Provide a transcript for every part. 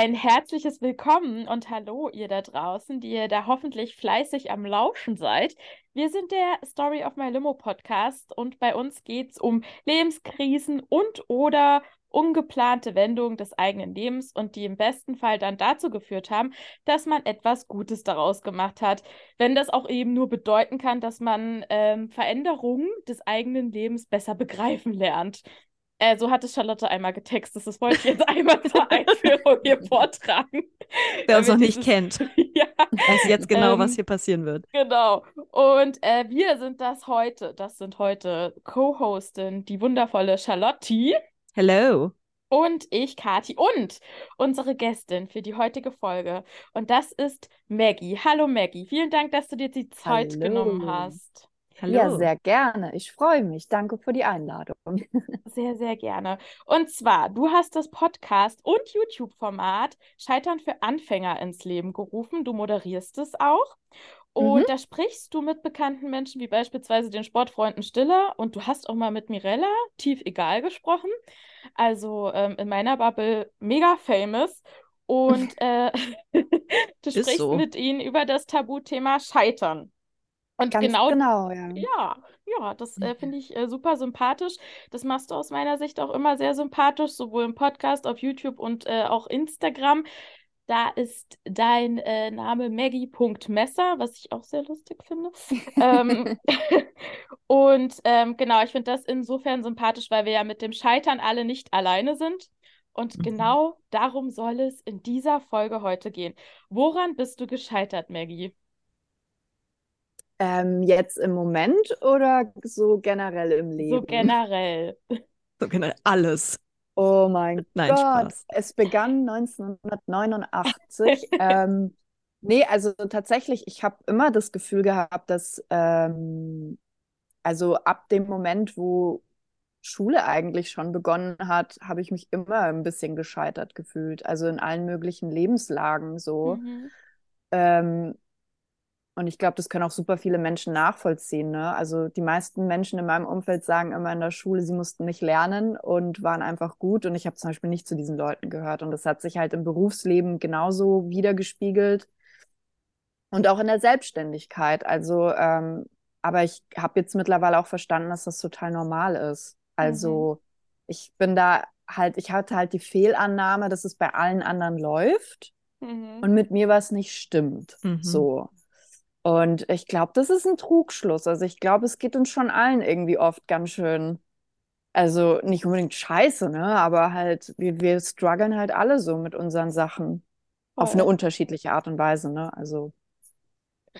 Ein herzliches Willkommen und Hallo, ihr da draußen, die ihr da hoffentlich fleißig am Lauschen seid. Wir sind der Story of My Limo Podcast und bei uns geht es um Lebenskrisen und oder ungeplante Wendungen des eigenen Lebens und die im besten Fall dann dazu geführt haben, dass man etwas Gutes daraus gemacht hat. Wenn das auch eben nur bedeuten kann, dass man ähm, Veränderungen des eigenen Lebens besser begreifen lernt. Äh, so hat es Charlotte einmal getextet. Das wollte ich jetzt einmal zur Einführung hier vortragen. Wer uns noch nicht kennt, ja. weiß jetzt genau, ähm, was hier passieren wird. Genau. Und äh, wir sind das heute. Das sind heute Co-Hostin, die wundervolle Charlotte. Hello. Und ich, Kati, und unsere Gästin für die heutige Folge. Und das ist Maggie. Hallo Maggie, vielen Dank, dass du dir die Zeit Hallo. genommen hast. Hallo. Ja, sehr gerne. Ich freue mich. Danke für die Einladung. Sehr, sehr gerne. Und zwar, du hast das Podcast und YouTube-Format Scheitern für Anfänger ins Leben gerufen. Du moderierst es auch. Und mhm. da sprichst du mit bekannten Menschen, wie beispielsweise den Sportfreunden Stiller. Und du hast auch mal mit Mirella, tief egal, gesprochen. Also ähm, in meiner Bubble mega famous. Und äh, du sprichst so. mit ihnen über das Tabuthema Scheitern. Und Ganz genau, genau, ja. Ja, ja, das äh, finde ich äh, super sympathisch. Das machst du aus meiner Sicht auch immer sehr sympathisch, sowohl im Podcast, auf YouTube und äh, auch Instagram. Da ist dein äh, Name Maggie.messer, was ich auch sehr lustig finde. ähm, und ähm, genau, ich finde das insofern sympathisch, weil wir ja mit dem Scheitern alle nicht alleine sind. Und mhm. genau darum soll es in dieser Folge heute gehen. Woran bist du gescheitert, Maggie? Ähm, jetzt im Moment oder so generell im Leben? So generell. So generell alles. Oh mein Nein, Gott, Spaß. es begann 1989. ähm, nee, also tatsächlich, ich habe immer das Gefühl gehabt, dass ähm, also ab dem Moment, wo Schule eigentlich schon begonnen hat, habe ich mich immer ein bisschen gescheitert gefühlt. Also in allen möglichen Lebenslagen so. Mhm. Ähm, und ich glaube, das können auch super viele Menschen nachvollziehen. Ne? Also die meisten Menschen in meinem Umfeld sagen immer in der Schule, sie mussten nicht lernen und waren einfach gut. Und ich habe zum Beispiel nicht zu diesen Leuten gehört. Und das hat sich halt im Berufsleben genauso wiedergespiegelt. Und auch in der Selbstständigkeit. Also, ähm, aber ich habe jetzt mittlerweile auch verstanden, dass das total normal ist. Also mhm. ich bin da halt, ich hatte halt die Fehlannahme, dass es bei allen anderen läuft. Mhm. Und mit mir was nicht stimmt. Mhm. So. Und ich glaube, das ist ein Trugschluss. Also ich glaube, es geht uns schon allen irgendwie oft ganz schön, also nicht unbedingt scheiße, ne? Aber halt, wir, wir strugglen halt alle so mit unseren Sachen. Oh. Auf eine oh. unterschiedliche Art und Weise, ne? Also.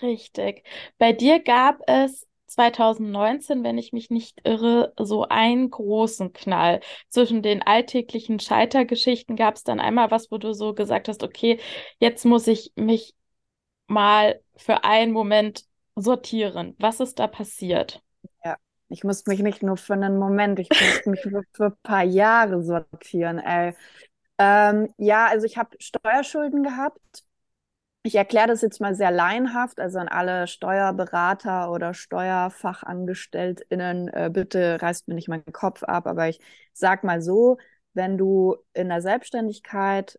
Richtig. Bei dir gab es 2019, wenn ich mich nicht irre, so einen großen Knall. Zwischen den alltäglichen Scheitergeschichten gab es dann einmal was, wo du so gesagt hast, okay, jetzt muss ich mich mal für einen Moment sortieren. Was ist da passiert? Ja, ich muss mich nicht nur für einen Moment, ich muss mich für, für ein paar Jahre sortieren, ey. Ähm, ja, also ich habe Steuerschulden gehabt. Ich erkläre das jetzt mal sehr laienhaft, also an alle Steuerberater oder SteuerfachangestelltInnen, äh, bitte reißt mir nicht meinen Kopf ab, aber ich sag mal so, wenn du in der Selbstständigkeit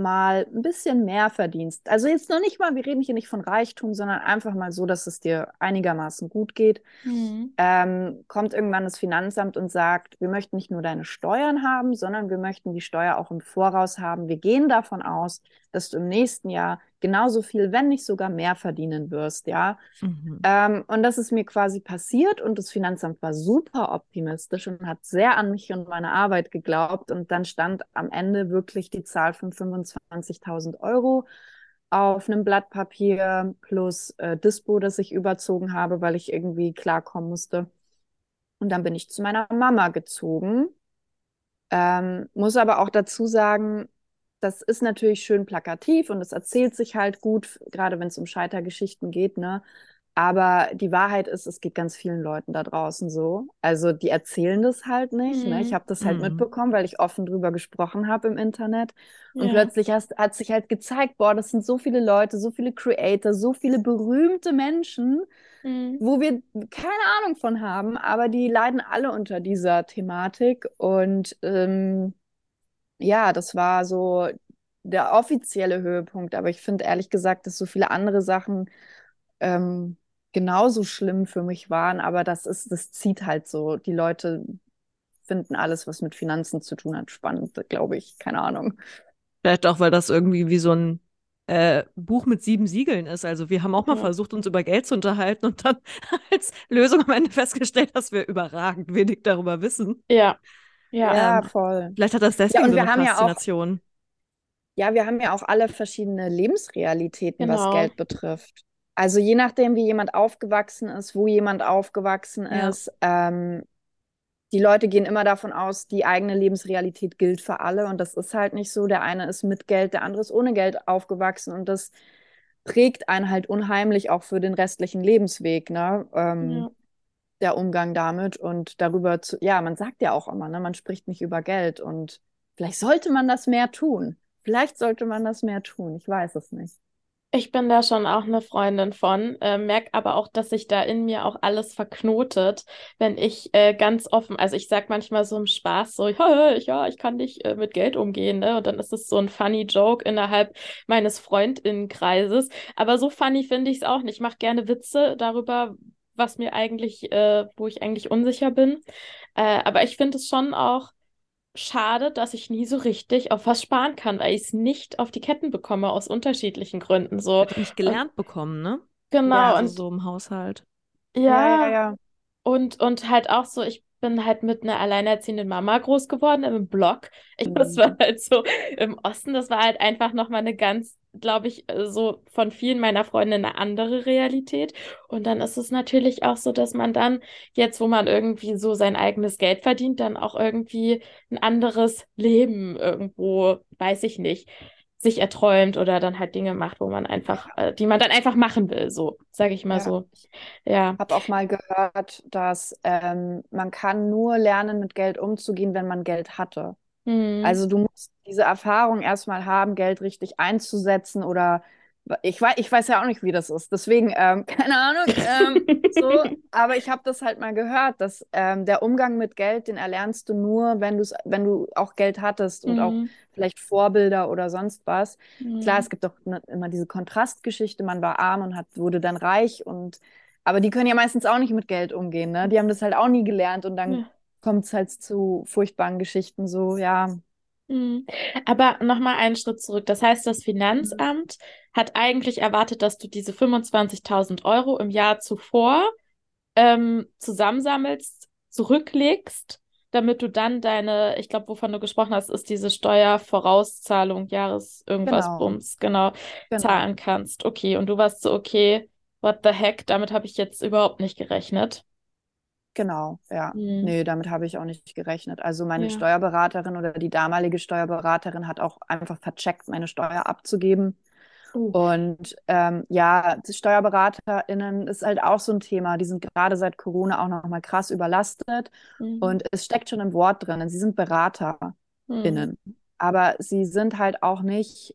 mal ein bisschen mehr verdienst. Also jetzt noch nicht mal, wir reden hier nicht von Reichtum, sondern einfach mal so, dass es dir einigermaßen gut geht. Mhm. Ähm, kommt irgendwann das Finanzamt und sagt, wir möchten nicht nur deine Steuern haben, sondern wir möchten die Steuer auch im Voraus haben. Wir gehen davon aus, dass du im nächsten Jahr genauso viel, wenn nicht sogar mehr verdienen wirst, ja. Mhm. Ähm, und das ist mir quasi passiert und das Finanzamt war super optimistisch und hat sehr an mich und meine Arbeit geglaubt. Und dann stand am Ende wirklich die Zahl von 25.000 Euro auf einem Blatt Papier plus äh, Dispo, das ich überzogen habe, weil ich irgendwie klarkommen musste. Und dann bin ich zu meiner Mama gezogen. Ähm, muss aber auch dazu sagen, das ist natürlich schön plakativ und es erzählt sich halt gut, gerade wenn es um Scheitergeschichten geht, ne? Aber die Wahrheit ist, es geht ganz vielen Leuten da draußen so. Also die erzählen das halt nicht. Mhm. Ne? Ich mhm. habe das halt mhm. mitbekommen, weil ich offen drüber gesprochen habe im Internet. Und ja. plötzlich hast, hat sich halt gezeigt, boah, das sind so viele Leute, so viele Creator, so viele berühmte Menschen, mhm. wo wir keine Ahnung von haben, aber die leiden alle unter dieser Thematik. Und ähm, ja, das war so der offizielle Höhepunkt, aber ich finde ehrlich gesagt, dass so viele andere Sachen ähm, genauso schlimm für mich waren, aber das ist, das zieht halt so. Die Leute finden alles, was mit Finanzen zu tun hat, spannend, glaube ich. Keine Ahnung. Vielleicht auch, weil das irgendwie wie so ein äh, Buch mit sieben Siegeln ist. Also wir haben auch mal ja. versucht, uns über Geld zu unterhalten und dann als Lösung am Ende festgestellt, dass wir überragend wenig darüber wissen. Ja. Ja, ja ähm, voll. Vielleicht hat das deswegen ja, und so eine Faszination. Ja, auch, ja, wir haben ja auch alle verschiedene Lebensrealitäten, genau. was Geld betrifft. Also je nachdem, wie jemand aufgewachsen ist, wo jemand aufgewachsen ist, ähm, die Leute gehen immer davon aus, die eigene Lebensrealität gilt für alle und das ist halt nicht so. Der eine ist mit Geld, der andere ist ohne Geld aufgewachsen und das prägt einen halt unheimlich auch für den restlichen Lebensweg, ne? Ähm, ja. Der Umgang damit und darüber zu, ja, man sagt ja auch immer, ne, man spricht nicht über Geld und vielleicht sollte man das mehr tun. Vielleicht sollte man das mehr tun. Ich weiß es nicht. Ich bin da schon auch eine Freundin von, äh, merke aber auch, dass sich da in mir auch alles verknotet, wenn ich äh, ganz offen, also ich sag manchmal so im Spaß so, ja, ja ich kann nicht äh, mit Geld umgehen, ne? Und dann ist es so ein funny Joke innerhalb meines Freundinnenkreises. Aber so funny finde ich es auch nicht. Ich mache gerne Witze darüber, was mir eigentlich, äh, wo ich eigentlich unsicher bin. Äh, aber ich finde es schon auch schade, dass ich nie so richtig auf was sparen kann, weil ich es nicht auf die Ketten bekomme, aus unterschiedlichen Gründen. So. Nicht gelernt und, bekommen, ne? Genau. Ja, also und so im Haushalt. Ja, ja, ja, ja. Und, und halt auch so, ich bin halt mit einer alleinerziehenden Mama groß geworden im Blog. Ich, mhm. Das war halt so im Osten, das war halt einfach nochmal eine ganz, glaube ich, äh, so von vielen meiner Freunde eine andere Realität. Und dann ist es natürlich auch so, dass man dann jetzt, wo man irgendwie so sein eigenes Geld verdient, dann auch irgendwie ein anderes Leben irgendwo, weiß ich nicht, sich erträumt oder dann halt Dinge macht, wo man einfach, äh, die man dann einfach machen will, so, sage ich mal ja. so. Ja. Ich habe auch mal gehört, dass ähm, man kann nur lernen, mit Geld umzugehen, wenn man Geld hatte. Mhm. Also du musst diese Erfahrung erstmal haben, Geld richtig einzusetzen oder ich weiß, ich weiß ja auch nicht, wie das ist. Deswegen, ähm, keine Ahnung. Ähm, so, aber ich habe das halt mal gehört, dass ähm, der Umgang mit Geld, den erlernst du nur, wenn, wenn du auch Geld hattest und mhm. auch vielleicht Vorbilder oder sonst was. Mhm. Klar, es gibt doch ne, immer diese Kontrastgeschichte, man war arm und hat, wurde dann reich und aber die können ja meistens auch nicht mit Geld umgehen, ne? Die haben das halt auch nie gelernt und dann ja. Kommt es halt zu furchtbaren Geschichten, so, ja. Mhm. Aber nochmal einen Schritt zurück. Das heißt, das Finanzamt hat eigentlich erwartet, dass du diese 25.000 Euro im Jahr zuvor ähm, zusammensammelst, zurücklegst, damit du dann deine, ich glaube, wovon du gesprochen hast, ist diese Steuervorauszahlung, Jahres irgendwas genau. Bums, genau, genau, zahlen kannst. Okay, und du warst so, okay, what the heck, damit habe ich jetzt überhaupt nicht gerechnet. Genau, ja. Mhm. Nee, damit habe ich auch nicht gerechnet. Also meine ja. Steuerberaterin oder die damalige Steuerberaterin hat auch einfach vercheckt, meine Steuer abzugeben. Uh. Und ähm, ja, SteuerberaterInnen ist halt auch so ein Thema. Die sind gerade seit Corona auch nochmal krass überlastet. Mhm. Und es steckt schon im Wort drin. Sie sind BeraterInnen. Mhm. Aber sie sind halt auch nicht,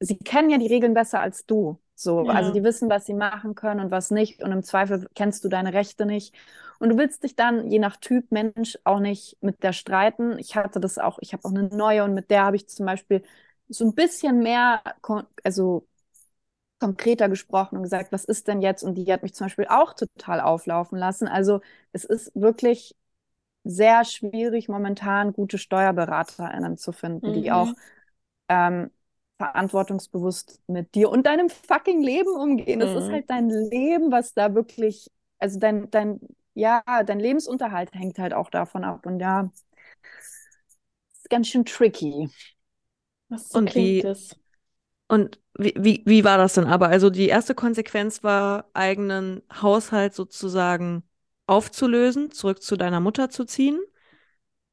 sie kennen ja die Regeln besser als du. So, ja. also die wissen, was sie machen können und was nicht. Und im Zweifel kennst du deine Rechte nicht. Und du willst dich dann, je nach Typ Mensch, auch nicht mit der streiten. Ich hatte das auch, ich habe auch eine neue und mit der habe ich zum Beispiel so ein bisschen mehr, also konkreter gesprochen und gesagt, was ist denn jetzt? Und die hat mich zum Beispiel auch total auflaufen lassen. Also es ist wirklich sehr schwierig, momentan gute SteuerberaterInnen zu finden, mhm. die auch ähm, verantwortungsbewusst mit dir und deinem fucking Leben umgehen. Das mhm. ist halt dein Leben, was da wirklich, also dein, dein, ja, dein Lebensunterhalt hängt halt auch davon ab. Und ja, ist ganz schön tricky. Was und wie, das? Und wie, wie, wie war das denn aber? Also die erste Konsequenz war, eigenen Haushalt sozusagen aufzulösen, zurück zu deiner Mutter zu ziehen.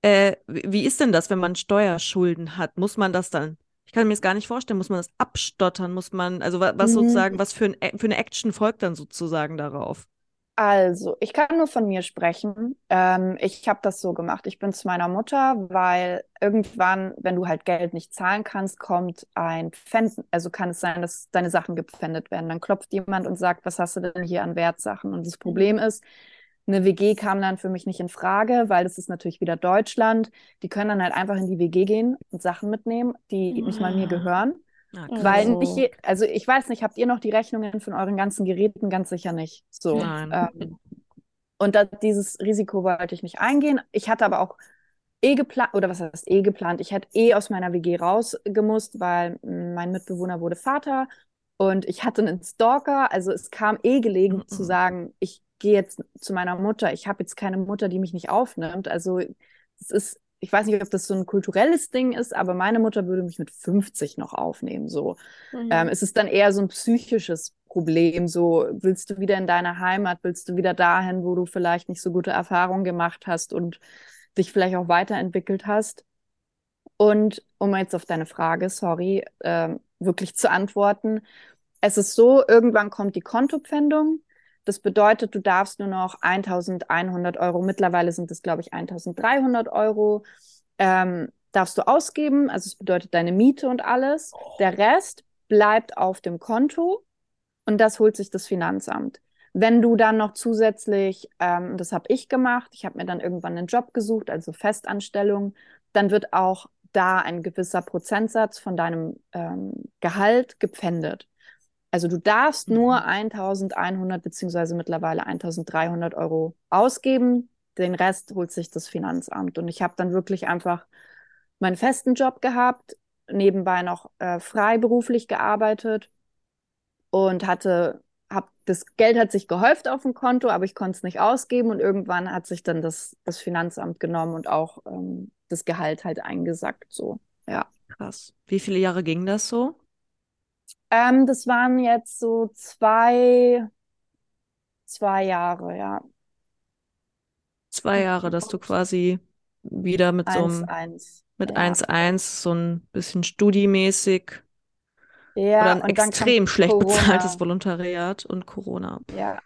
Äh, wie ist denn das, wenn man Steuerschulden hat? Muss man das dann kann mir das gar nicht vorstellen. Muss man das abstottern? Muss man, also was, was mhm. sozusagen, was für, ein, für eine Action folgt dann sozusagen darauf? Also, ich kann nur von mir sprechen. Ähm, ich habe das so gemacht. Ich bin zu meiner Mutter, weil irgendwann, wenn du halt Geld nicht zahlen kannst, kommt ein Pfänden. Also kann es sein, dass deine Sachen gepfändet werden. Dann klopft jemand und sagt, was hast du denn hier an Wertsachen? Und das Problem ist, Eine WG kam dann für mich nicht in Frage, weil das ist natürlich wieder Deutschland. Die können dann halt einfach in die WG gehen und Sachen mitnehmen, die nicht mal mir gehören. Ja, Weil Oh. nicht, je, also ich weiß nicht, habt ihr noch die Rechnungen von euren ganzen Geräten? Ganz sicher nicht. So. Nein. Ähm, und da, dieses Risiko wollte ich nicht eingehen. Ich hatte aber auch eh geplant, oder was heißt eh geplant? Ich hätte eh aus meiner WG rausgemusst, weil mh, mein Mitbewohner wurde Vater und ich hatte einen Stalker. Also es kam eh gelegen Mhm. zu sagen, ich gehe jetzt zu meiner Mutter. Ich habe jetzt keine Mutter, die mich nicht aufnimmt. Also es ist, ich weiß nicht, ob das so ein kulturelles Ding ist, aber meine Mutter würde mich mit 50 noch aufnehmen. So. Mhm. Ähm, es ist dann eher so ein psychisches Problem. So, willst du wieder in deine Heimat, willst du wieder dahin, wo du vielleicht nicht so gute Erfahrungen gemacht hast und dich vielleicht auch weiterentwickelt hast? Und um jetzt auf deine Frage, sorry, ähm, wirklich zu antworten. Es ist so, irgendwann kommt die Kontopfändung. Das bedeutet, du darfst nur noch 1100 Euro, mittlerweile sind es, glaube ich, 1300 Euro, ähm, darfst du ausgeben. Also es bedeutet deine Miete und alles. Der Rest bleibt auf dem Konto und das holt sich das Finanzamt. Wenn du dann noch zusätzlich, ähm, das habe ich gemacht, ich habe mir dann irgendwann einen Job gesucht, also Festanstellung, dann wird auch da ein gewisser Prozentsatz von deinem ähm, Gehalt gepfändet. Also du darfst Mhm. nur 1100 beziehungsweise mittlerweile 1300 Euro ausgeben. Den Rest holt sich das Finanzamt. Und ich habe dann wirklich einfach meinen festen Job gehabt, nebenbei noch äh, freiberuflich gearbeitet und hatte, hab, das Geld hat sich gehäuft auf dem Konto, aber ich konnte es nicht ausgeben und irgendwann hat sich dann das, das Finanzamt genommen und auch ähm, das Gehalt halt eingesackt, so, ja. Krass. Wie viele Jahre ging das so? Ähm, das waren jetzt so zwei, zwei Jahre, ja. Zwei Jahre, dass du quasi wieder mit so Eins, einem, eins. mit ja. 1,1 so ein bisschen studiemäßig Ja, oder ein extrem schlecht Corona. bezahltes Volontariat und Corona. Ja,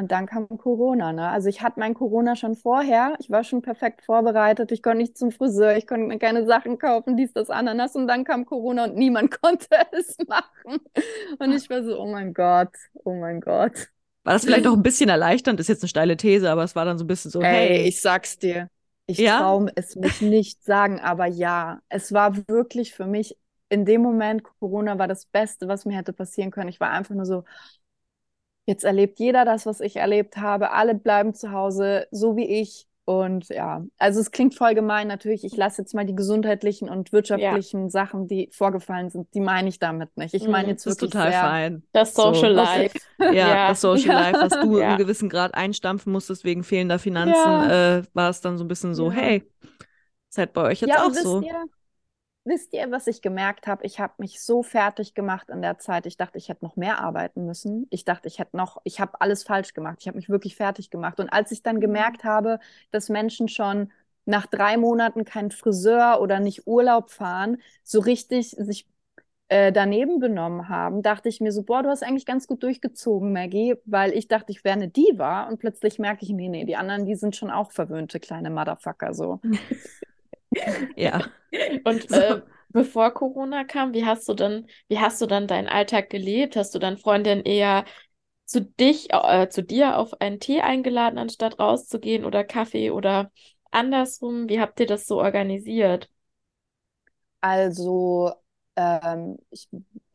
und dann kam Corona, ne? Also ich hatte mein Corona schon vorher. Ich war schon perfekt vorbereitet. Ich konnte nicht zum Friseur, ich konnte mir keine Sachen kaufen, dies, das, Ananas. Und dann kam Corona und niemand konnte es machen. Und ich war so, oh mein Gott, oh mein Gott. War das vielleicht auch ein bisschen erleichternd? Ist jetzt eine steile These, aber es war dann so ein bisschen so, Ey, hey, ich sag's dir. Ich Ja? traue es mich nicht sagen, aber ja, es war wirklich für mich in dem Moment, Corona war das Beste, was mir hätte passieren können. Ich war einfach nur so, jetzt erlebt jeder das, was ich erlebt habe. Alle bleiben zu Hause, so wie ich. Und ja, also es klingt voll gemein natürlich. Ich lasse jetzt mal die gesundheitlichen und wirtschaftlichen Sachen, die vorgefallen sind, die meine ich damit nicht. Ich meine Mhm, jetzt das ist wirklich total sehr, fein. Das So. Social Was- Life. Ja, Ja. das Social Ja. Life, was du Ja. einen gewissen Grad einstampfen musstest wegen fehlender Finanzen, Ja. äh, war es dann so ein bisschen so, Ja. hey, ist halt bei euch jetzt Ja, auch wisst so. ihr, wisst ihr, was ich gemerkt habe? Ich habe mich so fertig gemacht in der Zeit. Ich dachte, ich hätte noch mehr arbeiten müssen. Ich dachte, ich hätte noch, ich habe alles falsch gemacht. Ich habe mich wirklich fertig gemacht. Und als ich dann gemerkt habe, dass Menschen schon nach drei Monaten keinen Friseur oder nicht Urlaub fahren, so richtig sich äh, daneben benommen haben, dachte ich mir so, boah, du hast eigentlich ganz gut durchgezogen, Maggie, weil ich dachte, ich wäre eine Diva und plötzlich merke ich, nee, nee, die anderen, die sind schon auch verwöhnte kleine Motherfucker, so. Ja. Und So. äh, bevor Corona kam, wie hast du dann, wie hast du dann deinen Alltag gelebt? Hast du dann Freundinnen eher zu dich, äh, zu dir auf einen Tee eingeladen, anstatt rauszugehen oder Kaffee oder andersrum? Wie habt ihr das so organisiert? Also, ähm, ich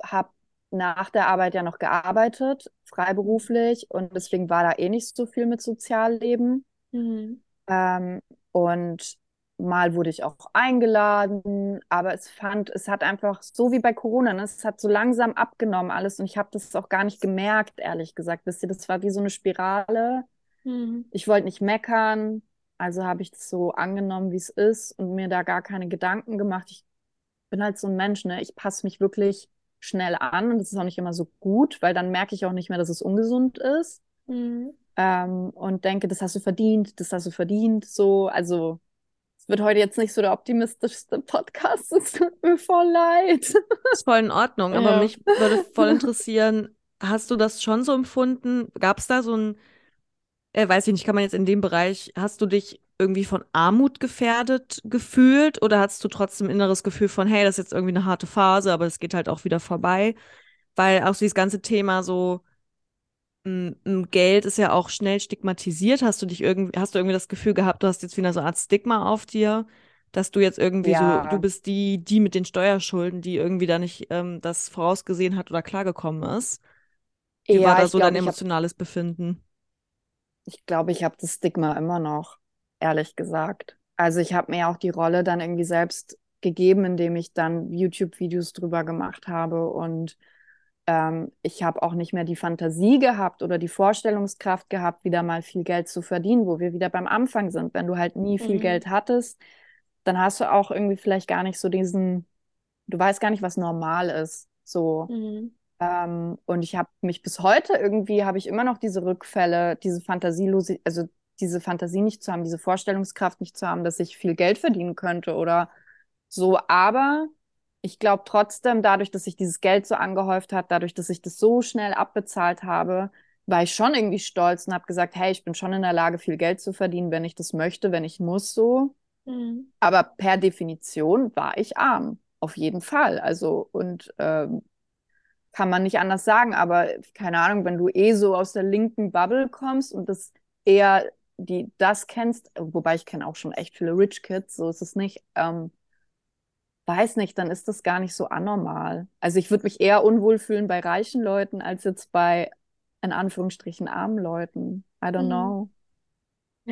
habe nach der Arbeit ja noch gearbeitet, freiberuflich, und deswegen war da eh nicht so viel mit Sozialleben. Mhm. Ähm, und mal wurde ich auch eingeladen, aber es fand, es hat einfach so wie bei Corona, ne, es hat so langsam abgenommen alles und ich habe das auch gar nicht gemerkt, ehrlich gesagt. Wisst ihr, das war wie so eine Spirale. Mhm. Ich wollte nicht meckern, also habe ich das so angenommen, wie es ist und mir da gar keine Gedanken gemacht. Ich bin halt so ein Mensch, ne? Ich passe mich wirklich schnell an und das ist auch nicht immer so gut, weil dann merke ich auch nicht mehr, dass es ungesund ist. Mhm. Ähm, und denke, das hast du verdient, das hast du verdient. So, also es wird heute jetzt nicht so der optimistischste Podcast. Es tut mir voll leid. Ist voll in Ordnung, aber Ja. mich würde voll interessieren, hast du das schon so empfunden? Gab es da so ein, äh, weiß ich nicht, kann man jetzt in dem Bereich, hast du dich irgendwie von Armut gefährdet gefühlt oder hattest du trotzdem inneres Gefühl von, hey, das ist jetzt irgendwie eine harte Phase, aber es geht halt auch wieder vorbei? Weil auch so dieses ganze Thema so Geld ist ja auch schnell stigmatisiert. Hast du dich irgendwie, hast du irgendwie das Gefühl gehabt, du hast jetzt wieder so eine Art Stigma auf dir, dass du jetzt irgendwie so, Ja. du bist die, die mit den Steuerschulden, die irgendwie da nicht ähm, das vorausgesehen hat oder klargekommen ist? Wie war Ja, da ich so dein ich habe emotionales Befinden? ich glaube, ich habe das Stigma immer noch, ehrlich gesagt. Also ich habe mir auch die Rolle dann irgendwie selbst gegeben, indem ich dann YouTube-Videos drüber gemacht habe und ähm, ich habe auch nicht mehr die Fantasie gehabt oder die Vorstellungskraft gehabt, wieder mal viel Geld zu verdienen, wo wir wieder beim Anfang sind. Wenn du halt nie viel Mhm. Geld hattest, dann hast du auch irgendwie vielleicht gar nicht so diesen, du weißt gar nicht, was normal ist. So. Mhm. Ähm, und ich habe mich bis heute irgendwie, habe ich immer noch diese Rückfälle, diese Fantasielose, also diese Fantasie nicht zu haben, diese Vorstellungskraft nicht zu haben, dass ich viel Geld verdienen könnte oder so. Aber ich glaube trotzdem, dadurch, dass sich dieses Geld so angehäuft hat, dadurch, dass ich das so schnell abbezahlt habe, war ich schon irgendwie stolz und habe gesagt, hey, ich bin schon in der Lage, viel Geld zu verdienen, wenn ich das möchte, wenn ich muss so. Mhm. Aber per Definition war ich arm, auf jeden Fall. Also, und ähm, kann man nicht anders sagen, aber keine Ahnung, wenn du eh so aus der linken Bubble kommst und das eher die das kennst, wobei ich kenne auch schon echt viele Rich Kids, so ist es nicht, ähm, weiß nicht, dann ist das gar nicht so anormal. Also ich würde mich eher unwohl fühlen bei reichen Leuten als jetzt bei in Anführungsstrichen armen Leuten. I don't Mhm. know.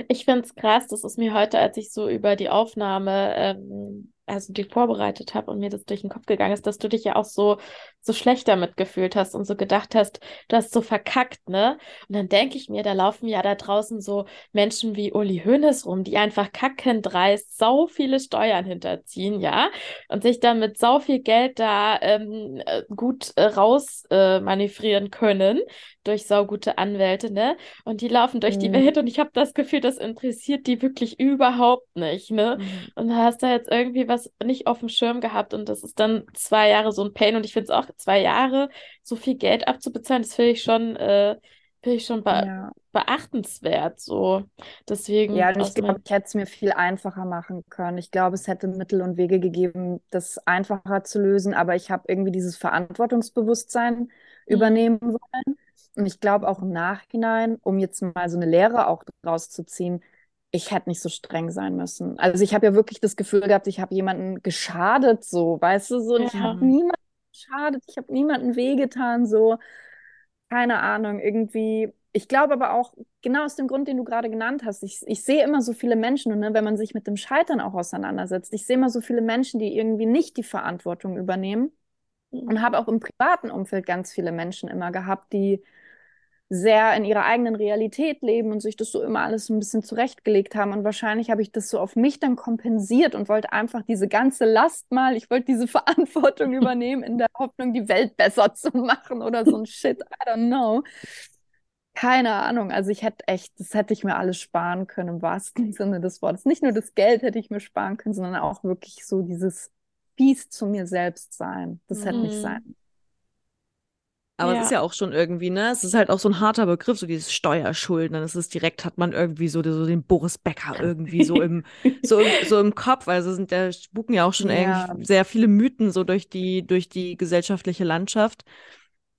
Ich finde es krass, das ist mir heute, als ich so über die Aufnahme, ähm, also die vorbereitet habe und mir das durch den Kopf gegangen ist, dass du dich ja auch so, so schlecht damit gefühlt hast und so gedacht hast, du hast so verkackt, ne? Und dann denke ich mir, da laufen ja da draußen so Menschen wie Uli Hoeneß rum, die einfach kackendreist sau viele Steuern hinterziehen, ja? Und sich dann mit sau viel Geld da ähm, äh, gut äh, raus äh, manövrieren können durch saugute Anwälte, ne? Und die laufen durch die Mhm. Welt und ich habe das Gefühl, das interessiert die wirklich überhaupt nicht, ne? Mhm. Und da hast du jetzt irgendwie was nicht auf dem Schirm gehabt und das ist dann zwei Jahre so ein Pain und ich finde es auch zwei Jahre so viel Geld abzubezahlen, das finde ich schon, äh, finde ich schon be Ja. beachtenswert, so. Deswegen Ja, ich glaube, ich hätte es mir viel einfacher machen können. Ich glaube, es hätte Mittel und Wege gegeben, das einfacher zu lösen, aber ich habe irgendwie dieses Verantwortungsbewusstsein Mhm. übernehmen wollen. Und ich glaube auch im Nachhinein, um jetzt mal so eine Lehre auch draus zu ziehen, ich hätte nicht so streng sein müssen. Also ich habe ja wirklich das Gefühl gehabt, ich habe jemanden geschadet, so, weißt du, so, und ich ja, habe niemanden geschadet, ich habe niemanden wehgetan, so keine Ahnung, irgendwie. Ich glaube aber auch, genau aus dem Grund, den du gerade genannt hast, ich, ich sehe immer so viele Menschen, und ne, wenn man sich mit dem Scheitern auch auseinandersetzt, ich sehe immer so viele Menschen, die irgendwie nicht die Verantwortung übernehmen und Mhm. habe auch im privaten Umfeld ganz viele Menschen immer gehabt, die sehr in ihrer eigenen Realität leben und sich das so immer alles so ein bisschen zurechtgelegt haben. Und wahrscheinlich habe ich das so auf mich dann kompensiert und wollte einfach diese ganze Last mal, ich wollte diese Verantwortung übernehmen in der Hoffnung, die Welt besser zu machen oder so ein Shit, I don't know. Keine Ahnung. Also ich hätte echt, das hätte ich mir alles sparen können im wahrsten Sinne des Wortes. Nicht nur das Geld hätte ich mir sparen können, sondern auch wirklich so dieses fies zu mir selbst sein. Das hätte nicht Mhm. sein. Aber es ist Ja. ja auch schon irgendwie, ne? Es ist halt auch so ein harter Begriff, so dieses Steuerschulden. Dann ist es direkt, hat man irgendwie so, so den Boris Becker irgendwie so im, so im, so im Kopf. Also sind da spuken ja auch schon Ja. eigentlich sehr viele Mythen so durch die, durch die gesellschaftliche Landschaft.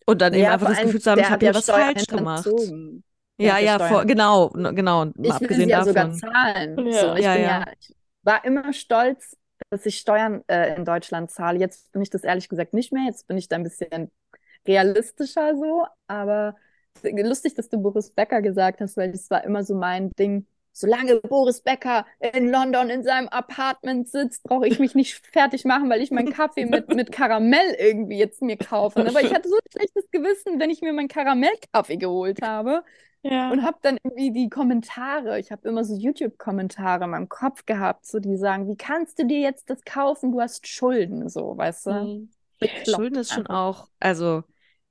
Und dann eben Ja, einfach vor das Gefühl zu haben, ich habe ja ja was Steuern falsch gemacht. Ja, ja ja, vor, genau, genau. Ich will abgesehen ja sogar davon. zahlen. So, Ja. ich Ja, bin ja. ja, ich war immer stolz, dass ich Steuern äh, in Deutschland zahle. Jetzt bin ich das ehrlich gesagt nicht mehr. Jetzt bin ich da ein bisschen realistischer so. Aber lustig, dass du Boris Becker gesagt hast, weil das war immer so mein Ding. Solange Boris Becker in London in seinem Apartment sitzt, brauche ich mich nicht fertig machen, weil ich meinen Kaffee mit, mit Karamell irgendwie jetzt mir kaufe. Weil ich hatte so ein schlechtes Gewissen, wenn ich mir meinen Karamellkaffee geholt habe. Ja. Und habe dann irgendwie die Kommentare, ich habe immer so YouTube-Kommentare in meinem Kopf gehabt, so die sagen, wie kannst du dir jetzt das kaufen? Du hast Schulden, so, weißt du? Mhm. Schulden ist schon auch, also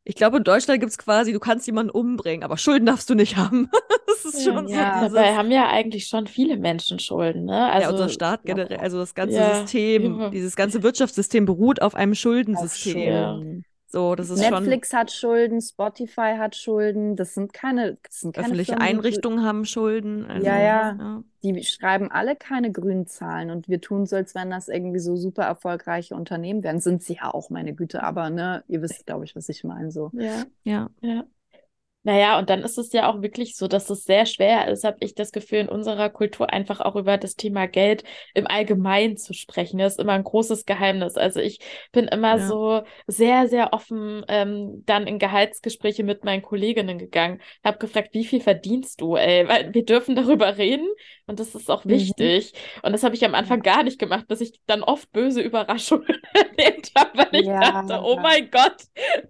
ich glaube, in Deutschland gibt es quasi, du kannst jemanden umbringen, aber Schulden darfst du nicht haben. Das ist schon so Ja. dieses, Dabei haben ja eigentlich schon viele Menschen Schulden, ne? ja, unser Also, Staat generell, also das ganze ja, System, ja. dieses ganze Wirtschaftssystem beruht auf einem Schuldensystem. Schulden. So, das ist schon, Netflix hat Schulden, Spotify hat Schulden. Das sind keine, das sind keine öffentliche Firmen, Einrichtungen haben Schulden. Also, ja, ja, ja. die schreiben alle keine grünen Zahlen und wir tun so, als wenn das irgendwie so super erfolgreiche Unternehmen wären. Sind sie ja auch, meine Güte, aber ne, ihr wisst, glaube ich, was ich meine, so. Ja, ja. ja. Naja, und dann ist es ja auch wirklich so, dass es sehr schwer ist, habe ich das Gefühl, in unserer Kultur einfach auch über das Thema Geld im Allgemeinen zu sprechen. Das ist immer ein großes Geheimnis. Also ich bin immer Ja. so sehr, sehr offen ähm, dann in Gehaltsgespräche mit meinen Kolleginnen gegangen. Habe gefragt, wie viel verdienst du, ey? Weil wir dürfen darüber reden und das ist auch Mhm. wichtig. Und das habe ich am Anfang gar nicht gemacht, bis ich dann oft böse Überraschungen erlebt habe, weil ich Ja. dachte, oh mein Gott.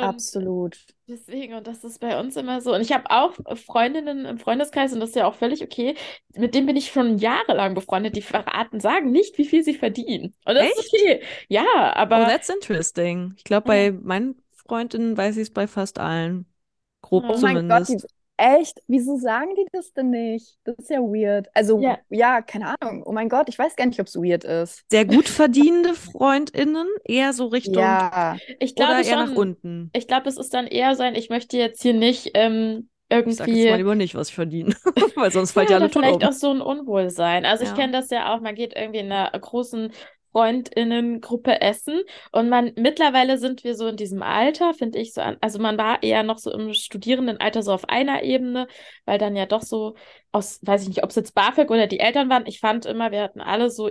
Absolut. Deswegen, und das ist bei uns immer so. Und ich habe auch Freundinnen im Freundeskreis, und das ist ja auch völlig okay, mit denen bin ich schon jahrelang befreundet, die verraten, sagen nicht, wie viel sie verdienen. Und das ist Echt? okay. Ja, Oh, aber that's interesting. Ich glaube, bei meinen Freundinnen weiß ich es bei fast allen. Grob Oh Oh mein Gott, zumindest. Echt? Wieso sagen die das denn nicht? Das ist ja weird. Also, Ja. ja, keine Ahnung. Oh mein Gott, ich weiß gar nicht, ob es weird ist. Sehr gut verdienende FreundInnen, eher so Richtung Ja, ich oder glaube eher nach schon, unten. ich glaube, es ist dann eher sein, ich möchte jetzt hier nicht ähm, Ich sag jetzt mal irgendwie. lieber nicht, was ich verdiene, weil sonst fällt ja alle tot vielleicht um. auch so ein Unwohlsein. Also ich Ja. kenne das ja auch, man geht irgendwie in einer großen Freundinnengruppe essen und man, mittlerweile sind wir so in diesem Alter, finde ich so an, also man war eher noch so im Studierendenalter so auf einer Ebene, weil dann ja doch so aus, weiß ich nicht, ob es jetzt BAföG oder die Eltern waren, ich fand immer, wir hatten alle so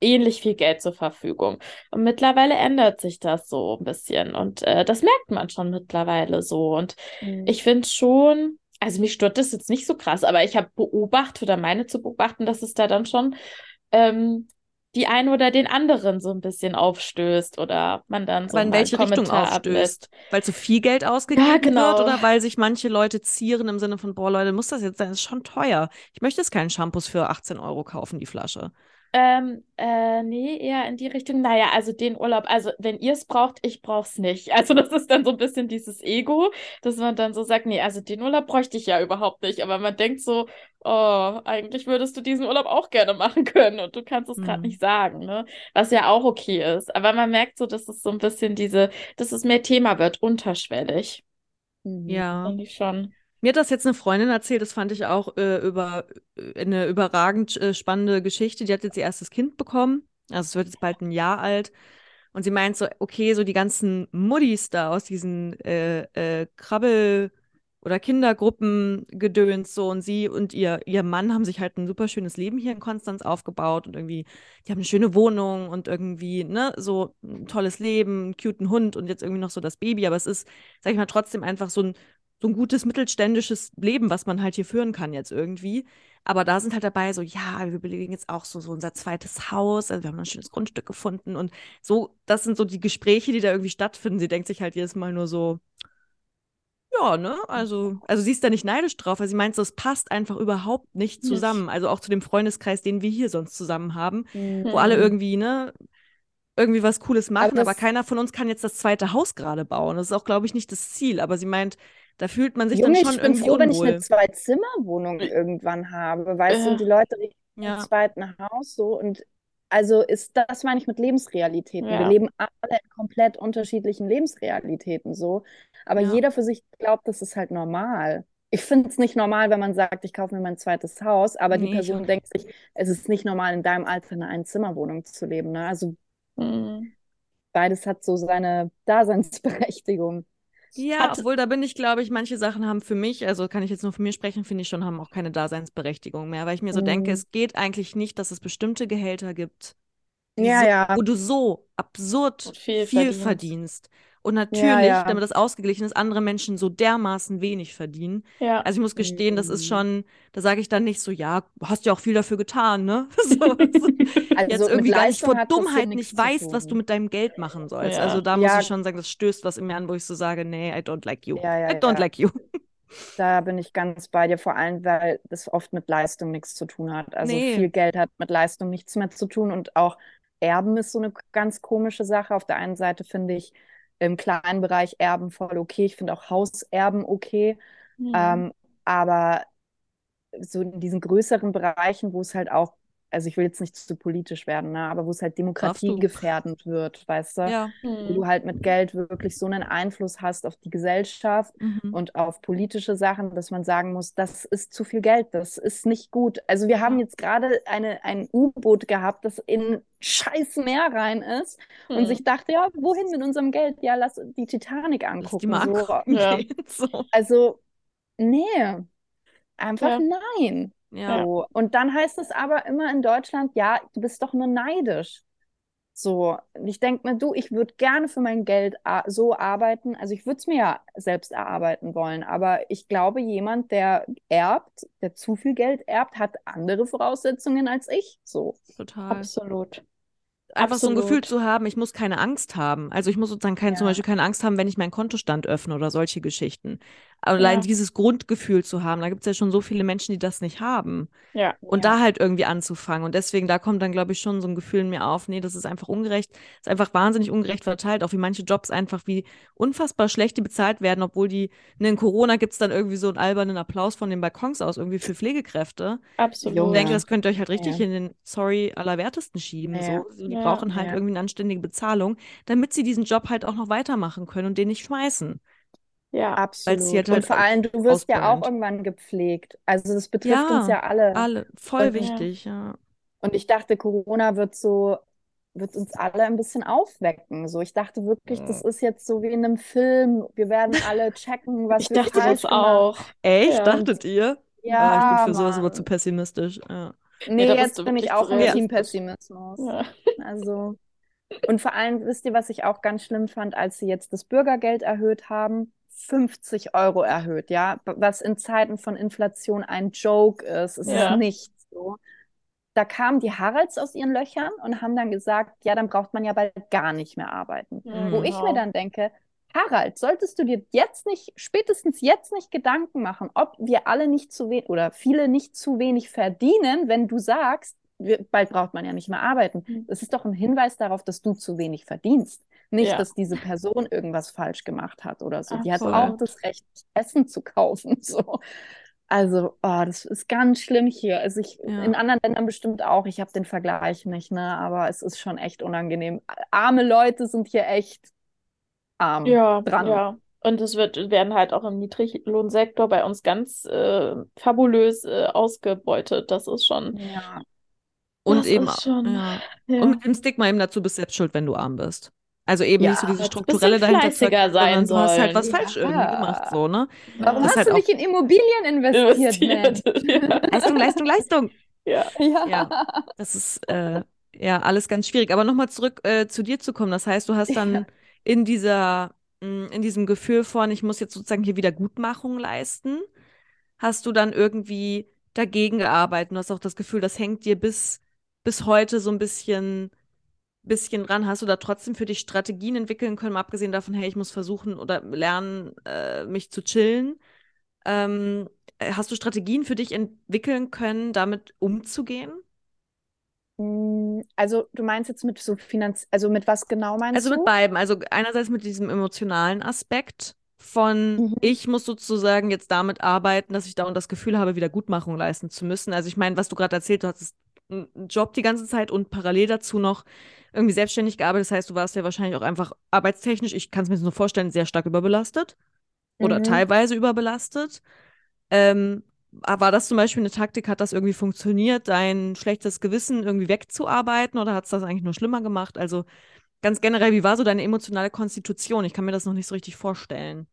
ähnlich viel Geld zur Verfügung. Und mittlerweile ändert sich das so ein bisschen und äh, das merkt man schon mittlerweile so und Mhm. ich finde schon, also mich stört das jetzt nicht so krass, aber ich habe beobachtet oder meine zu beobachten, dass es da dann schon ähm, die einen oder den anderen so ein bisschen aufstößt oder man dann so Aber in welche Richtung aufstößt? ablässt. Weil zu viel Geld ausgegeben Ja, genau. wird oder weil sich manche Leute zieren im Sinne von, boah, Leute, muss das jetzt sein? Das ist schon teuer. Ich möchte jetzt keinen Shampoos für 18 Euro kaufen, die Flasche. Ähm, äh, nee, eher in die Richtung, naja, also den Urlaub, also wenn ihr es braucht, ich brauch's nicht. Also das ist dann so ein bisschen dieses Ego, dass man dann so sagt, nee, also den Urlaub bräuchte ich ja überhaupt nicht. Aber man denkt so, oh, eigentlich würdest du diesen Urlaub auch gerne machen können und du kannst es gerade Mhm. nicht sagen, ne? Was ja auch okay ist. Aber man merkt so, dass es so ein bisschen diese, dass es mehr Thema wird, unterschwellig. Mhm. Ja. Finde ich schon. Mir hat das jetzt eine Freundin erzählt, das fand ich auch äh, über, äh, eine überragend äh, spannende Geschichte. Die hat jetzt ihr erstes Kind bekommen. Also es wird jetzt bald ein Jahr alt. Und sie meint so, okay, so die ganzen Muddis da aus diesen äh, äh, Krabbel- oder Kindergruppen gedöns so und sie und ihr, ihr Mann haben sich halt ein super schönes Leben hier in Konstanz aufgebaut und irgendwie, die haben eine schöne Wohnung und irgendwie, ne, so ein tolles Leben, einen cuten Hund und jetzt irgendwie noch so das Baby, aber es ist, sag ich mal, trotzdem einfach so ein so ein gutes mittelständisches Leben, was man halt hier führen kann jetzt irgendwie. Aber da sind halt dabei so, ja, wir belegen jetzt auch so, so unser zweites Haus, also wir haben ein schönes Grundstück gefunden und so, das sind so die Gespräche, die da irgendwie stattfinden. Sie denkt sich halt jedes Mal nur so, ja, ne, also, also sie ist da nicht neidisch drauf, weil sie meint so, es passt einfach überhaupt nicht Nicht. zusammen. Also auch zu dem Freundeskreis, den wir hier sonst zusammen haben, Mhm. wo alle irgendwie, ne, irgendwie was Cooles machen, aber, das- keiner von uns kann jetzt das zweite Haus gerade bauen. Das ist auch, glaube ich, nicht das Ziel. Aber sie meint, da fühlt man sich Junge, dann schon ich bin irgendwie froh, wenn ich unwohl. eine Zwei-Zimmer-Wohnung irgendwann habe, du, Äh. und die Leute Ja. zweiten Haus so und also ist das meine ich mit Lebensrealitäten. Wir Ja. leben alle in komplett unterschiedlichen Lebensrealitäten so, aber Ja. jeder für sich glaubt, das ist halt normal. Ich finde es nicht normal, wenn man sagt, ich kaufe mir mein zweites Haus, aber die Nee, ich Person denkt sich, es ist nicht normal, in deinem Alter eine Einzimmerwohnung zu leben. Ne? Also Mhm. beides hat so seine Daseinsberechtigung. Ja, Hat- obwohl da bin ich, glaube ich, manche Sachen haben für mich, also kann ich jetzt nur von mir sprechen, finde ich schon, haben auch keine Daseinsberechtigung mehr, weil ich mir so denke, Mhm. es geht eigentlich nicht, dass es bestimmte Gehälter gibt, Ja, so, ja. wo du so absurd viel viel verdienst. verdienst. Und natürlich, ja. damit das ausgeglichen ist, andere Menschen so dermaßen wenig verdienen. Ja. Also ich muss gestehen, das ist Mhm. schon, da sage ich dann nicht so, ja, hast ja auch viel dafür getan, ne? So, so, Also jetzt irgendwie gar nicht vor Dummheit nicht weißt, was du mit deinem Geld machen sollst. Ja. Also da muss Ja. ich schon sagen, das stößt was in mir an, wo ich so sage, nee, I don't like you. Ja, ja, I don't ja. like you. Da bin ich ganz bei dir, vor allem, weil das oft mit Leistung nichts zu tun hat. Also Nee. viel Geld hat mit Leistung nichts mehr zu tun und auch Erben ist so eine ganz komische Sache. Auf der einen Seite finde ich im kleinen Bereich Erben voll okay. Ich finde auch Hauserben okay. Mhm. Ähm, aber so in diesen größeren Bereichen, wo es halt auch also ich will jetzt nicht zu politisch werden, ne, aber wo es halt Demokratie du. gefährdend wird, weißt du? Ja. Wo du halt mit Geld wirklich so einen Einfluss hast auf die Gesellschaft Mhm. und auf politische Sachen, dass man sagen muss, das ist zu viel Geld, das ist nicht gut. Also wir haben jetzt gerade eine, ein U-Boot gehabt, das in scheiß Meer rein ist und Hm. sich dachte, ja, wohin mit unserem Geld? Ja, lass die Titanic Lass angucken. die mal so. angucken Ja. gehen. So. Also, nee, einfach Ja. nein. Ja. So. Und dann heißt es aber immer in Deutschland, ja, du bist doch nur neidisch. So, und ich denke mir, du, ich würde gerne für mein Geld so arbeiten. Also ich würde es mir ja selbst erarbeiten wollen, aber ich glaube, jemand, der erbt, der zu viel Geld erbt, hat andere Voraussetzungen als ich. So. Total. Absolut. Einfach so ein Absolut. Gefühl zu haben, ich muss keine Angst haben. Also ich muss sozusagen kein, zum Ja. Beispiel keine Angst haben, wenn ich meinen Kontostand öffne oder solche Geschichten. Allein Ja. dieses Grundgefühl zu haben, da gibt es ja schon so viele Menschen, die das nicht haben. Ja. Und Ja. da halt irgendwie anzufangen. Und deswegen, da kommt dann, glaube ich, schon so ein Gefühl in mir auf, nee, das ist einfach ungerecht. Das ist einfach wahnsinnig ungerecht verteilt, auch wie manche Jobs einfach wie unfassbar schlecht die bezahlt werden, obwohl die, ne, in Corona gibt es dann irgendwie so einen albernen Applaus von den Balkons aus, irgendwie für Pflegekräfte. Ich Absolut. denke, das könnt ihr euch halt richtig Ja. in den Sorry allerwertesten schieben. Ja. So. Die Ja. brauchen halt Ja. irgendwie eine anständige Bezahlung, damit sie diesen Job halt auch noch weitermachen können und den nicht schmeißen. Ja. Absolut. halt Und vor allem, du wirst ja auch irgendwann gepflegt. Also das betrifft uns Ja, ja alle. Alle, voll Und- wichtig, ja. Und ich dachte, Corona wird so, wird uns alle ein bisschen aufwecken. So, ich dachte wirklich, das ist jetzt so wie in einem Film. Wir werden alle checken, was Ich wir dachte falsch das auch. Echt, Ja. dachtet ihr? Ja, Ah, ich bin für sowas Mann. aber zu pessimistisch. Ja. Nee, bist jetzt bin ich auch im. Team Pessimismus. Ja. Also, und vor allem, wisst ihr, was ich auch ganz schlimm fand, als sie jetzt das Bürgergeld erhöht haben? 50 Euro erhöht, ja, was in Zeiten von Inflation ein Joke ist. Es Ja. ist nichts so. Da kamen die Haralds aus ihren Löchern und haben dann gesagt, ja, dann braucht man ja bald gar nicht mehr arbeiten. Mhm. Wo ich Genau. mir dann denke, Harald, solltest du dir jetzt nicht, spätestens jetzt nicht Gedanken machen, ob wir alle nicht zu wenig oder viele nicht zu wenig verdienen, wenn du sagst, wir, bald braucht man ja nicht mehr arbeiten. Mhm. Das ist doch ein Hinweis darauf, dass du zu wenig verdienst. Nicht, Ja. dass diese Person irgendwas falsch gemacht hat oder so. Die hat Voll. auch das Recht, Essen zu kaufen. So. Also, oh, das ist ganz schlimm hier. Also ich, Ja. in anderen Ländern bestimmt auch. Ich habe den Vergleich nicht, ne? Aber es ist schon echt unangenehm. Arme Leute sind hier echt arm Ja, dran. ja. Und es wird, werden halt auch im Niedriglohnsektor bei uns ganz äh, fabulös äh, ausgebeutet. Das ist schon, Ja. Und Das eben, ist schon- ja. ja. Und mit dem Stigma eben dazu, bist selbst schuld, wenn du arm bist. Also eben Ja, nicht so diese strukturelle dahinter erkennen, sondern sein du hast halt was falsch Ja. irgendwie gemacht, so, ne? Warum Das hast halt du nicht in Immobilien investiert, investiert? Leistung, Leistung, Leistung. Ja. Ja. Das ist äh, ja alles ganz schwierig. Aber nochmal zurück äh, zu dir zu kommen. Das heißt, du hast dann in dieser, mh, in diesem Gefühl von, ich muss jetzt sozusagen hier Wiedergutmachung leisten, hast du dann irgendwie dagegen gearbeitet. Du hast auch das Gefühl, das hängt dir bis, bis heute so ein bisschen, bisschen dran. Hast du da trotzdem für dich Strategien entwickeln können, mal abgesehen davon, hey, ich muss versuchen oder lernen, äh, mich zu chillen? Ähm, äh, hast du Strategien für dich entwickeln können, damit umzugehen? Mm, Also du meinst jetzt mit so Finanz, also mit was genau meinst Also du? mit beiden. Also einerseits mit diesem emotionalen Aspekt von, Mhm. ich muss sozusagen jetzt damit arbeiten, dass ich dauernd das Gefühl habe, Wiedergutmachung leisten zu müssen. Also ich meine, was du gerade erzählt hast, ist einen Job die ganze Zeit und parallel dazu noch irgendwie selbstständig gearbeitet. Das heißt, du warst ja wahrscheinlich auch einfach arbeitstechnisch, ich kann es mir so vorstellen, sehr stark überbelastet oder Mhm. teilweise überbelastet. Ähm, war das zum Beispiel eine Taktik, hat das irgendwie funktioniert, dein schlechtes Gewissen irgendwie wegzuarbeiten oder hat es das eigentlich nur schlimmer gemacht? Also ganz generell, wie war so deine emotionale Konstitution? Ich kann mir das noch nicht so richtig vorstellen.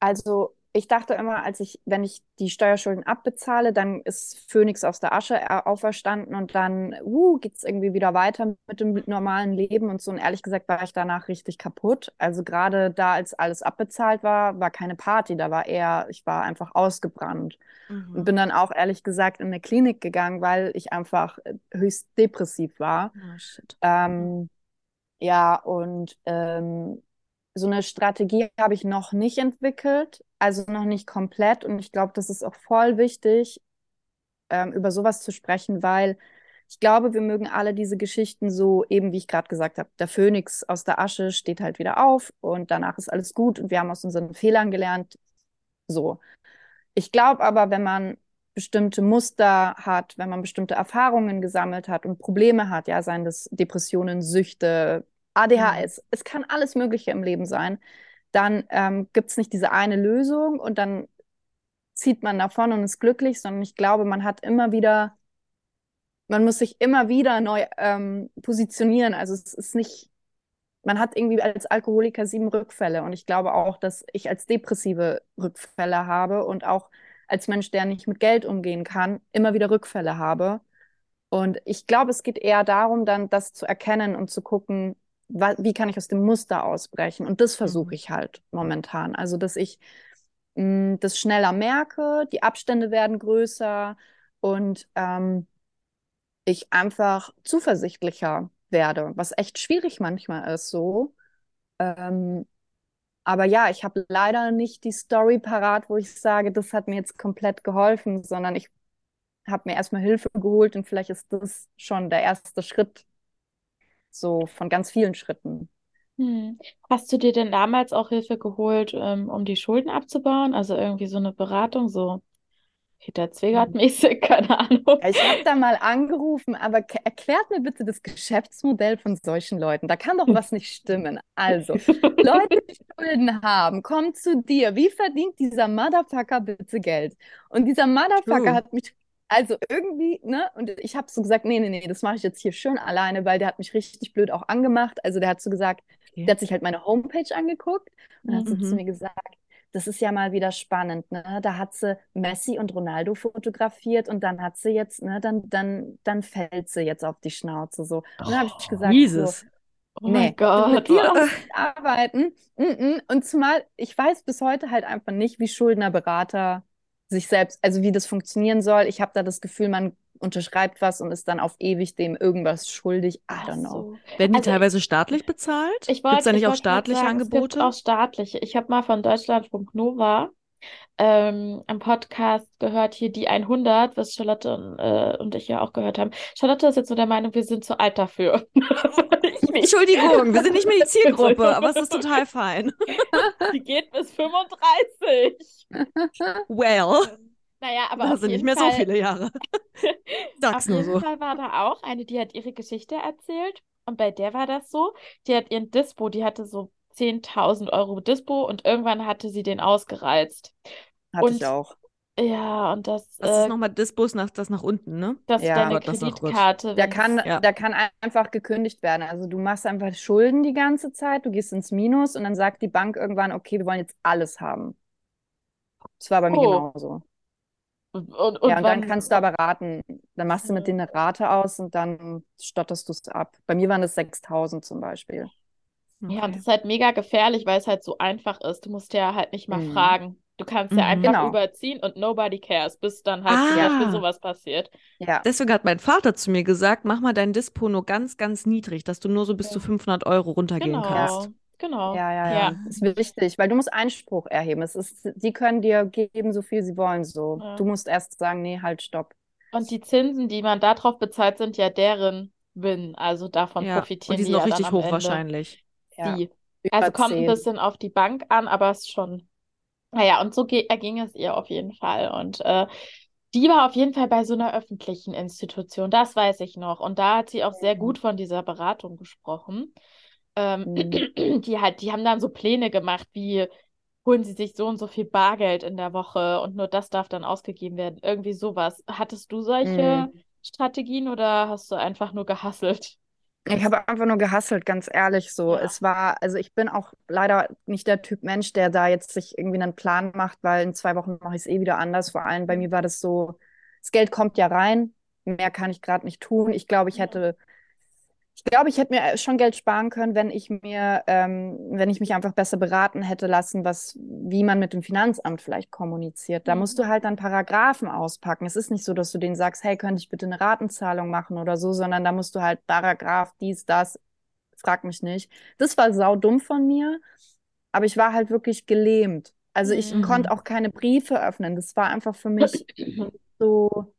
Also ich dachte immer, als ich, wenn ich die Steuerschulden abbezahle, dann ist Phönix aus der Asche äh, auferstanden und dann uh, geht es irgendwie wieder weiter mit dem normalen Leben und so. Und ehrlich gesagt war ich danach richtig kaputt. Also gerade da, als alles abbezahlt war, war keine Party, da war eher, ich war einfach ausgebrannt. Mhm. Und bin dann auch ehrlich gesagt in eine Klinik gegangen, weil ich einfach äh, höchst depressiv war. Oh. Ähm, ja, und ähm, so eine Strategie habe ich noch nicht entwickelt, also noch nicht komplett. Und ich glaube, das ist auch voll wichtig, ähm, über sowas zu sprechen, weil ich glaube, wir mögen alle diese Geschichten so, eben wie ich gerade gesagt habe, der Phönix aus der Asche steht halt wieder auf und danach ist alles gut und wir haben aus unseren Fehlern gelernt. So. Ich glaube aber, wenn man bestimmte Muster hat, wenn man bestimmte Erfahrungen gesammelt hat und Probleme hat, ja, seien das Depressionen, Süchte, ADHS, mhm. es kann alles Mögliche im Leben sein, dann ähm, gibt es nicht diese eine Lösung und dann zieht man davon und ist glücklich, sondern ich glaube, man hat immer wieder, man muss sich immer wieder neu ähm, positionieren. Also es ist nicht, man hat irgendwie als Alkoholiker sieben Rückfälle und ich glaube auch, dass ich als Depressive Rückfälle habe und auch als Mensch, der nicht mit Geld umgehen kann, immer wieder Rückfälle habe. Und ich glaube, es geht eher darum, dann das zu erkennen und zu gucken, wie kann ich aus dem Muster ausbrechen. Und das versuche mhm. ich halt momentan. Also, dass ich mh, hm, das schneller merke, die Abstände werden größer und ähm, ich einfach zuversichtlicher werde, was echt schwierig manchmal ist so. Ähm, aber ja, ich habe leider nicht die Story parat, wo ich sage, das hat mir jetzt komplett geholfen, sondern ich habe mir erstmal Hilfe geholt und vielleicht ist das schon der erste Schritt, so von ganz vielen Schritten. Hm. Hast du dir denn damals auch Hilfe geholt, ähm, um die Schulden abzubauen? Also irgendwie so eine Beratung, so Peter Zwegert-mäßig, keine Ahnung. Ja, ich habe da mal angerufen, aber erklärt mir bitte das Geschäftsmodell von solchen Leuten. Da kann doch was nicht stimmen. Also, Leute, die Schulden haben, kommen zu dir. Wie verdient dieser Motherfucker bitte Geld? Und dieser Motherfucker True. hat mich also irgendwie, ne? Und ich habe so gesagt, nee, nee, nee, das mache ich jetzt hier schön alleine, weil der hat mich richtig blöd auch angemacht. Also der hat so gesagt, okay. der hat sich halt meine Homepage angeguckt und mhm. hat so zu mhm. mir gesagt, das ist ja mal wieder spannend, ne? Da hat sie Messi und Ronaldo fotografiert und dann hat sie jetzt, ne, dann, dann, dann fällt sie jetzt auf die Schnauze so. Und dann habe ich gesagt, Jesus. So, Oh nee, mein Gott. Mit dir arbeiten. Und zumal, ich weiß bis heute halt einfach nicht, wie Schuldnerberater sich selbst, also wie das funktionieren soll. Ich habe da das Gefühl, man unterschreibt was und ist dann auf ewig dem irgendwas schuldig. I don't know. So. Werden die also teilweise ich, staatlich bezahlt? Gibt es da nicht auch staatliche sagen, Angebote? Es gibt auch staatliche. Ich habe mal von Deutschlandfunk Nova ähm, am Podcast gehört, hier die 100, was Charlotte und, äh, und ich ja auch gehört haben. Charlotte ist jetzt so der Meinung, wir sind zu alt dafür. Entschuldigung, wir sind nicht mehr die Zielgruppe, aber es ist total fein. Die geht bis 35. Well. Naja, aber das sind nicht mehr Fall, so viele Jahre. Sag's auf nur jeden so. Fall war da auch eine, die hat ihre Geschichte erzählt. Und bei der war das so, die hat ihren Dispo, die hatte so 10.000 Euro Dispo und irgendwann hatte sie den ausgereizt. Hatte und, ich auch. Ja, und das. Das äh, ist nochmal Dispos nach, das nach unten, ne? Das ja, deine Kreditkarte. Der kann, ja. der kann einfach gekündigt werden. Also du machst einfach Schulden die ganze Zeit, du gehst ins Minus und dann sagt die Bank irgendwann, okay, wir wollen jetzt alles haben. Das war bei mir oh. genauso. Und, und, und ja, und dann kannst du aber raten. Dann machst du mit denen eine Rate aus und dann stotterst du es ab. Bei mir waren es 6000 zum Beispiel. Okay. Ja, und das ist halt mega gefährlich, weil es halt so einfach ist. Du musst ja halt nicht mal mhm. fragen. Du kannst ja mhm, einfach genau. überziehen und nobody cares, bis dann halt ah. zum Beispiel sowas passiert. Ja. Deswegen hat mein Vater zu mir gesagt, mach mal dein Dispo nur ganz, ganz niedrig, dass du nur so bis ja. zu 500 Euro runtergehen genau. kannst. Genau. Ja, ja, ja, ja. Das ist wichtig, weil du musst Einspruch erheben. Es ist, die können dir geben, so viel sie wollen. So. Ja. Du musst erst sagen, nee, halt, stopp. Und die Zinsen, die man darauf bezahlt, sind ja deren Win. Also davon ja. profitieren die. Und die sind auch richtig hoch Ende. Wahrscheinlich. Die. Also kommt ein bisschen auf die Bank an, aber es ist schon. Naja, und so erging es ihr auf jeden Fall. Und äh, die war auf jeden Fall bei so einer öffentlichen Institution, das weiß ich noch. Und da hat sie auch sehr gut von dieser Beratung gesprochen. Ähm, mhm. die halt, die haben dann so Pläne gemacht, wie holen sie sich so und so viel Bargeld in der Woche und nur das darf dann ausgegeben werden. Irgendwie sowas. Hattest du solche mhm. Strategien oder hast du einfach nur gehasselt? Ich habe einfach nur gehasselt, ganz ehrlich so. Ja. Es war, also ich bin auch leider nicht der Typ Mensch, der da jetzt sich irgendwie einen Plan macht, weil in zwei Wochen mache ich es eh wieder anders. Vor allem bei mhm. mir war das so, das Geld kommt ja rein, mehr kann ich gerade nicht tun. Ich glaube, ich hätte ich glaube, ich hätte mir schon Geld sparen können, wenn ich mir, ähm, wenn ich mich einfach besser beraten hätte lassen, was, wie man mit dem Finanzamt vielleicht kommuniziert. Da mhm. musst du halt dann Paragraphen auspacken. Es ist nicht so, dass du denen sagst, hey, könnte ich bitte eine Ratenzahlung machen oder so, sondern da musst du halt Paragraph, dies, das, frag mich nicht. Das war saudumm von mir, aber ich war halt wirklich gelähmt. Also ich mhm. konnte auch keine Briefe öffnen. Das war einfach für mich so,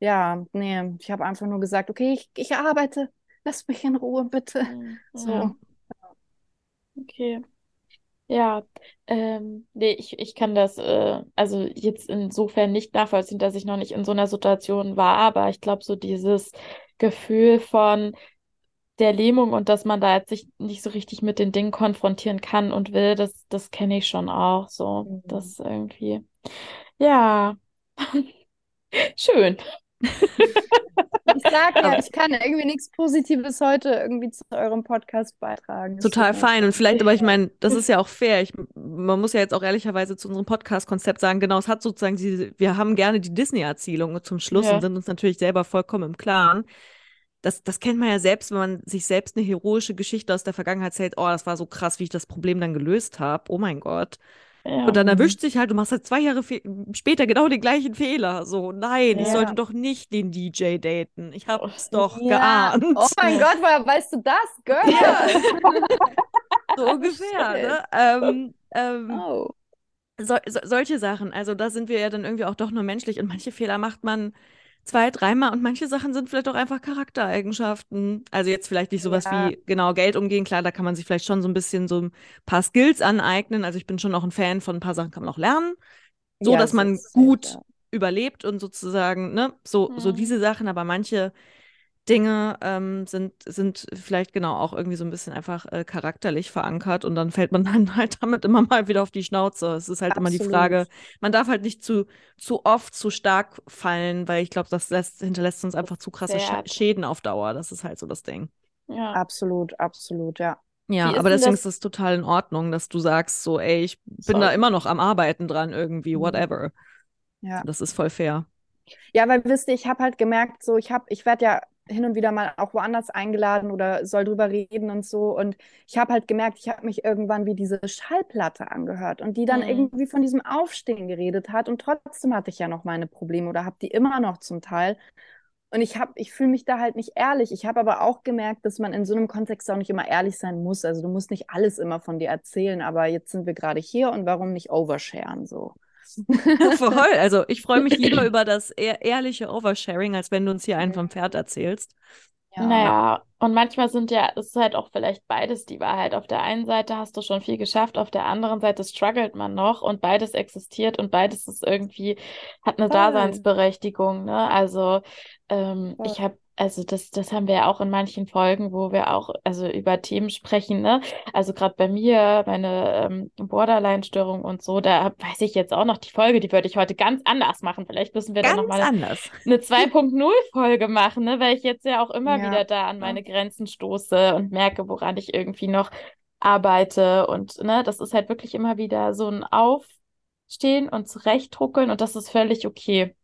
ja, nee, ich habe einfach nur gesagt, okay, ich, ich arbeite lass mich in Ruhe, bitte. Mhm. So. Ja. Okay. Ja, ähm, nee, ich, ich kann das äh, also jetzt insofern nicht nachvollziehen, dass ich noch nicht in so einer Situation war, aber ich glaube, so dieses Gefühl von der Lähmung und dass man da jetzt sich nicht so richtig mit den Dingen konfrontieren kann und will, das, das kenne ich schon auch so. Mhm. Das irgendwie, ja, schön. Ich sag ja, ich kann irgendwie nichts Positives heute irgendwie zu eurem Podcast beitragen. Total fein. Und vielleicht, aber ich meine, das ist ja auch fair. Ich, man muss ja jetzt auch ehrlicherweise zu unserem Podcast-Konzept sagen, genau, es hat sozusagen diese, wir haben gerne die Disney-Erzählung zum Schluss Ja. und sind uns natürlich selber vollkommen im Klaren. Das, das kennt man ja selbst, wenn man sich selbst eine heroische Geschichte aus der Vergangenheit erzählt, oh, das war so krass, wie ich das Problem dann gelöst habe. Oh mein Gott. Ja. Und dann Mhm. erwischt sich halt, du machst halt zwei Jahre später genau den gleichen Fehler. So, nein, ich Ja. sollte doch nicht den DJ daten. Ich hab's doch Ja. geahnt. Oh mein Gott, woher weißt du das, Girl? So ungefähr, shit. ne? Ähm, ähm, Oh. so, so, solche Sachen. Also da sind wir ja dann irgendwie auch doch nur menschlich und manche Fehler macht man zwei, dreimal und manche Sachen sind vielleicht auch einfach Charaktereigenschaften. Also jetzt vielleicht nicht sowas Ja. wie genau Geld umgehen. Klar, da kann man sich vielleicht schon so ein bisschen so ein paar Skills aneignen. Also ich bin schon auch ein Fan von ein paar Sachen kann man auch lernen. So, Ja, dass man ist safe, gut ja. überlebt und sozusagen, ne, so, so Mhm. diese Sachen, aber manche Dinge ähm, sind, sind vielleicht genau auch irgendwie so ein bisschen einfach äh, charakterlich verankert und dann fällt man dann halt damit immer mal wieder auf die Schnauze. Es ist halt immer die Absolut. Frage, man darf halt nicht zu, zu oft zu stark fallen, weil ich glaube, das lässt, hinterlässt uns einfach zu krasse Zerrt. Schäden auf Dauer. Das ist halt so das Ding. Ja. Absolut, absolut, ja. Ja, aber deswegen das- ist es total in Ordnung, dass du sagst, so, ey, ich bin So. da immer noch am Arbeiten dran irgendwie, Mhm. whatever. Ja. Das ist voll fair. Ja, weil wisst ihr, ich habe halt gemerkt, so ich habe, ich werde ja hin und wieder mal auch woanders eingeladen oder soll drüber reden und so. Und ich habe halt gemerkt, ich habe mich irgendwann wie diese Schallplatte angehört und die dann Mhm. irgendwie von diesem Aufstehen geredet hat. Und trotzdem hatte ich ja noch meine Probleme oder habe die immer noch zum Teil. Und ich habe, ich fühle mich da halt nicht ehrlich. Ich habe aber auch gemerkt, dass man in so einem Kontext auch nicht immer ehrlich sein muss. Also du musst nicht alles immer von dir erzählen, aber jetzt sind wir gerade hier und warum nicht oversharen so? Voll. Also ich freue mich lieber über das ehr ehrliche Oversharing, als wenn du uns hier einen vom Pferd erzählst. Ja. Naja, und manchmal sind ja, es ist halt auch vielleicht beides die Wahrheit. Auf der einen Seite hast du schon viel geschafft, auf der anderen Seite struggelt man noch und beides existiert und beides ist irgendwie, hat eine Voll. Daseinsberechtigung, ne? Also, ähm, ich habe, also das, das haben wir ja auch in manchen Folgen, wo wir auch, also über Themen sprechen, ne? Also gerade bei mir, meine ähm, Borderline-Störung und so, da weiß ich jetzt auch noch die Folge, die würde ich heute ganz anders machen. Vielleicht müssen wir da Ganz nochmal anders. eine 2.0-Folge machen, ne? Weil ich jetzt ja auch immer Ja. wieder da an meine Grenzen stoße und merke, woran ich irgendwie noch arbeite. Und ne, das ist halt wirklich immer wieder so ein Aufstehen und zurechtruckeln und das ist völlig okay.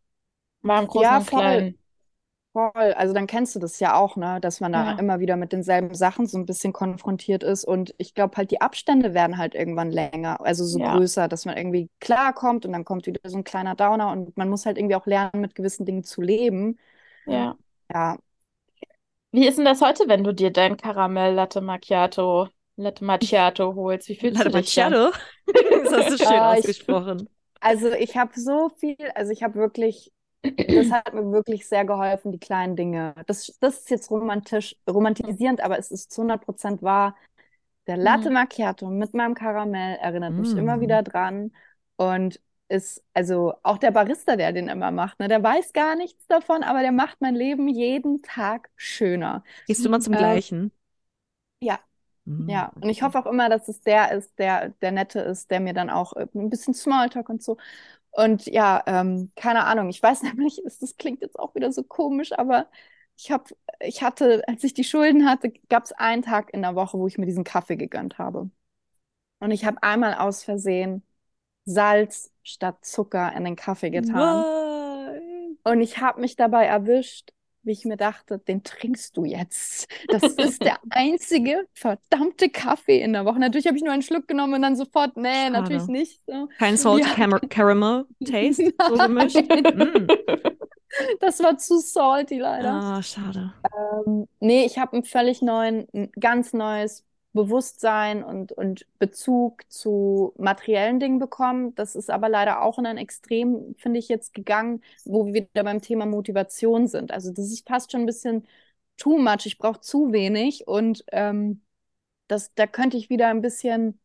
Mal im Großen Ja, und. Kleinen. Voll, also dann kennst du das ja auch, ne, dass man da Ja. immer wieder mit denselben Sachen so ein bisschen konfrontiert ist und ich glaube halt die Abstände werden halt irgendwann länger, also so Ja. größer, dass man irgendwie klarkommt und dann kommt wieder so ein kleiner Downer und man muss halt irgendwie auch lernen, mit gewissen Dingen zu leben. Ja. Ja, Wie ist denn das heute, wenn du dir dein Karamell Latte Macchiato, Latte Macchiato holst? Wie fühlst Latte du dich dann? Macchiato. Das hast du schön ich- ausgesprochen. also ich habe so viel, also ich habe wirklich, das hat mir wirklich sehr geholfen, die kleinen Dinge. Das, das ist jetzt romantisch, romantisierend, aber es ist zu 100% wahr. Der Latte Mhm. Macchiato mit meinem Karamell erinnert mich Mm. immer wieder dran und ist, also auch der Barista, der den immer macht, ne, der weiß gar nichts davon, aber der macht mein Leben jeden Tag schöner. Gehst du immer zum Ähm, gleichen? ja. Mhm, Ja, und ich hoffe auch immer, dass es der ist, der, der Nette ist, der mir dann auch äh, ein bisschen Smalltalk und so. Und ja, ähm, keine Ahnung, ich weiß nämlich, es- das klingt jetzt auch wieder so komisch, aber ich habe, ich hatte, als ich die Schulden hatte, gab es einen Tag in der Woche, wo ich mir diesen Kaffee gegönnt habe. Und ich habe einmal aus Versehen Salz statt Zucker in den Kaffee getan. Nein. Und ich habe mich dabei erwischt, wie ich mir dachte, den trinkst du jetzt. Das ist der einzige verdammte Kaffee in der Woche. Natürlich habe ich nur einen Schluck genommen und dann sofort, nee, Schade. natürlich nicht. So. Kein Salty Ja. Cam Caramel Taste, so gemischt. Mm. Das war zu salty leider. Ah, schade. Ähm, nee, ich habe einen völlig neuen, ein ganz neues Bewusstsein und, und Bezug zu materiellen Dingen bekommen. Das ist aber leider auch in ein Extrem, finde ich, jetzt gegangen, wo wir wieder beim Thema Motivation sind. Also das ist fast schon ein bisschen too much. Ich brauche zu wenig und ähm, das, da könnte ich wieder ein bisschen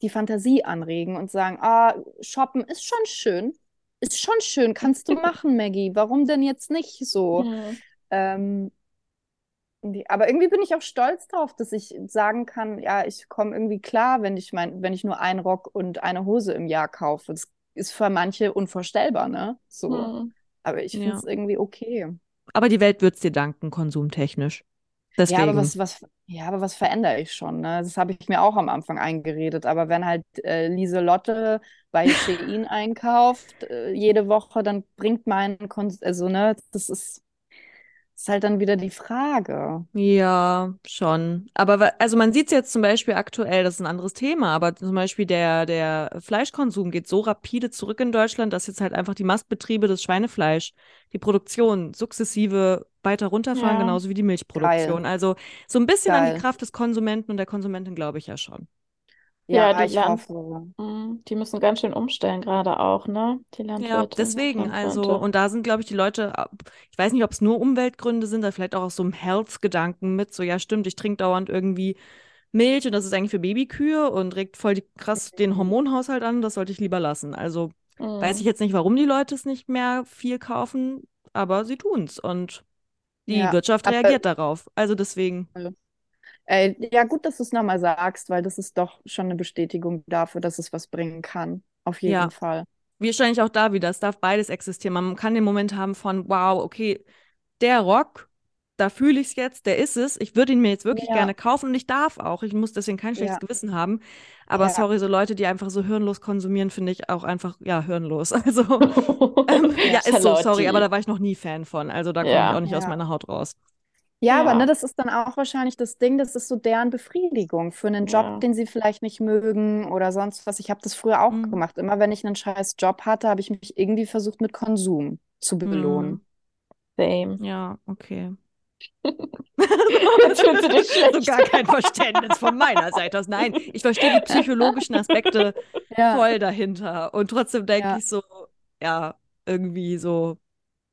die Fantasie anregen und sagen, ah, shoppen ist schon schön. Ist schon schön, kannst du machen, Maggie. Warum denn jetzt nicht so? Mhm. Ähm, aber irgendwie bin ich auch stolz drauf, dass ich sagen kann, ja, ich komme irgendwie klar, wenn ich mein, wenn ich nur einen Rock und eine Hose im Jahr kaufe. Das ist für manche unvorstellbar, ne? So. Mhm. Aber ich finde Ja. es irgendwie okay. Aber die Welt wird es dir danken, konsumtechnisch. Deswegen. Ja, aber was, was, ja, aber was verändere ich schon, ne? Das habe ich mir auch am Anfang eingeredet. Aber wenn halt äh, Lieselotte bei Shein einkauft, äh, jede Woche, dann bringt mein Kons also, ne, das ist, ist halt dann wieder die Frage. Ja, schon. Aber also man sieht es jetzt zum Beispiel aktuell, das ist ein anderes Thema, aber zum Beispiel der, der Fleischkonsum geht so rapide zurück in Deutschland, dass jetzt halt einfach die Mastbetriebe des Schweinefleisch, die Produktion sukzessive weiter runterfahren, Ja. genauso wie die Milchproduktion. Also so ein bisschen an Geil. die Kraft des Konsumenten und der Konsumentin glaube ich ja schon. Ja, Ja, die ich Land- hoffe. Mhm. Die müssen ganz schön umstellen, gerade auch, ne? Die Ja, Landwirte. deswegen, also, Landwirte. und da sind, glaube ich, die Leute, ich weiß nicht, ob es nur Umweltgründe sind, oder vielleicht auch aus so einem Health-Gedanken mit, so, ja, stimmt, ich trinke dauernd irgendwie Milch und das ist eigentlich für Babykühe und regt voll die, krass den Mhm. Hormonhaushalt an, das sollte ich lieber lassen. Also, weiß Mhm. ich jetzt nicht, warum die Leute es nicht mehr viel kaufen, aber sie tun's und die Ja, Wirtschaft aber- reagiert darauf. Also deswegen, Äh, ja, gut, dass du es nochmal sagst, weil das ist doch schon eine Bestätigung dafür, dass es was bringen kann. Auf jeden Ja. Fall. wahrscheinlich auch da wieder, es darf beides existieren. Man kann den Moment haben von, wow, okay, der Rock, da fühle ich es jetzt, der ist es. Ich würde ihn mir jetzt wirklich Ja. gerne kaufen und ich darf auch. Ich muss deswegen kein schlechtes Ja. Gewissen haben. Aber Ja. sorry, so Leute, die einfach so hirnlos konsumieren, finde ich auch einfach, ja, hirnlos. Also, ähm, ja, ist so, sorry, aber da war ich noch nie Fan von. Also da komme ich auch nicht aus meiner Haut raus. Ja, aber Ja. ne, das ist dann auch wahrscheinlich das Ding, das ist so deren Befriedigung für einen Job, Ja. den sie vielleicht nicht mögen oder sonst was. Ich habe das früher auch Mhm. gemacht. Immer wenn ich einen scheiß Job hatte, habe ich mich irgendwie versucht, mit Konsum zu belohnen. Same. Ja, okay. Jetzt fühlst du dich so gar kein Verständnis von meiner Seite aus. Nein, ich verstehe die psychologischen Aspekte Ja. voll dahinter. Und trotzdem denke Ja. ich so, ja, irgendwie so,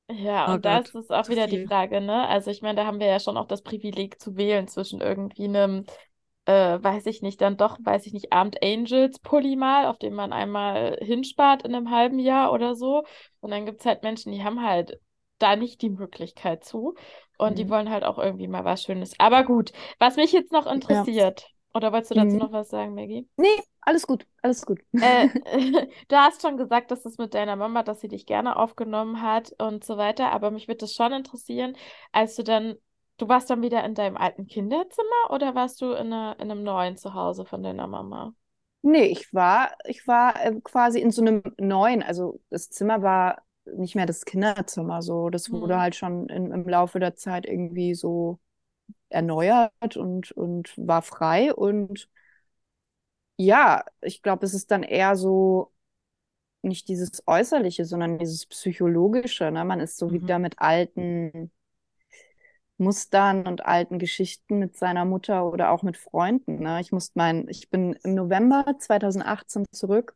Ja, Oh und da Gott, ist es auch wieder die viel. Frage, ne? Also ich meine, da haben wir ja schon auch das Privileg zu wählen zwischen irgendwie einem, äh, weiß ich nicht, dann doch, weiß ich nicht, Abend Angels Pulli mal, auf den man einmal hinspart in einem halben Jahr oder so. Und dann gibt es halt Menschen, die haben halt da nicht die Möglichkeit zu. Und die Mhm. wollen halt auch irgendwie mal was Schönes. Aber gut, was mich jetzt noch interessiert, oder wolltest du dazu Mhm. noch was sagen, Maggie? Nee, alles gut, alles gut. Äh, du hast schon gesagt, dass es mit deiner Mama, dass sie dich gerne aufgenommen hat und so weiter, aber mich würde das schon interessieren, als du dann, du warst dann wieder in deinem alten Kinderzimmer oder warst du in, einer, in einem neuen Zuhause von deiner Mama? Nee, ich war, ich war äh, quasi in so einem neuen, also das Zimmer war nicht mehr das Kinderzimmer so. Das wurde Mhm. halt schon in, im Laufe der Zeit irgendwie so erneuert und, und war frei. Und ja, ich glaube, es ist dann eher so nicht dieses Äußerliche, sondern dieses Psychologische. Ne? Man ist so Mhm. wieder mit alten Mustern und alten Geschichten mit seiner Mutter oder auch mit Freunden. Ne? Ich musste mein, ich bin im November 2018 zurück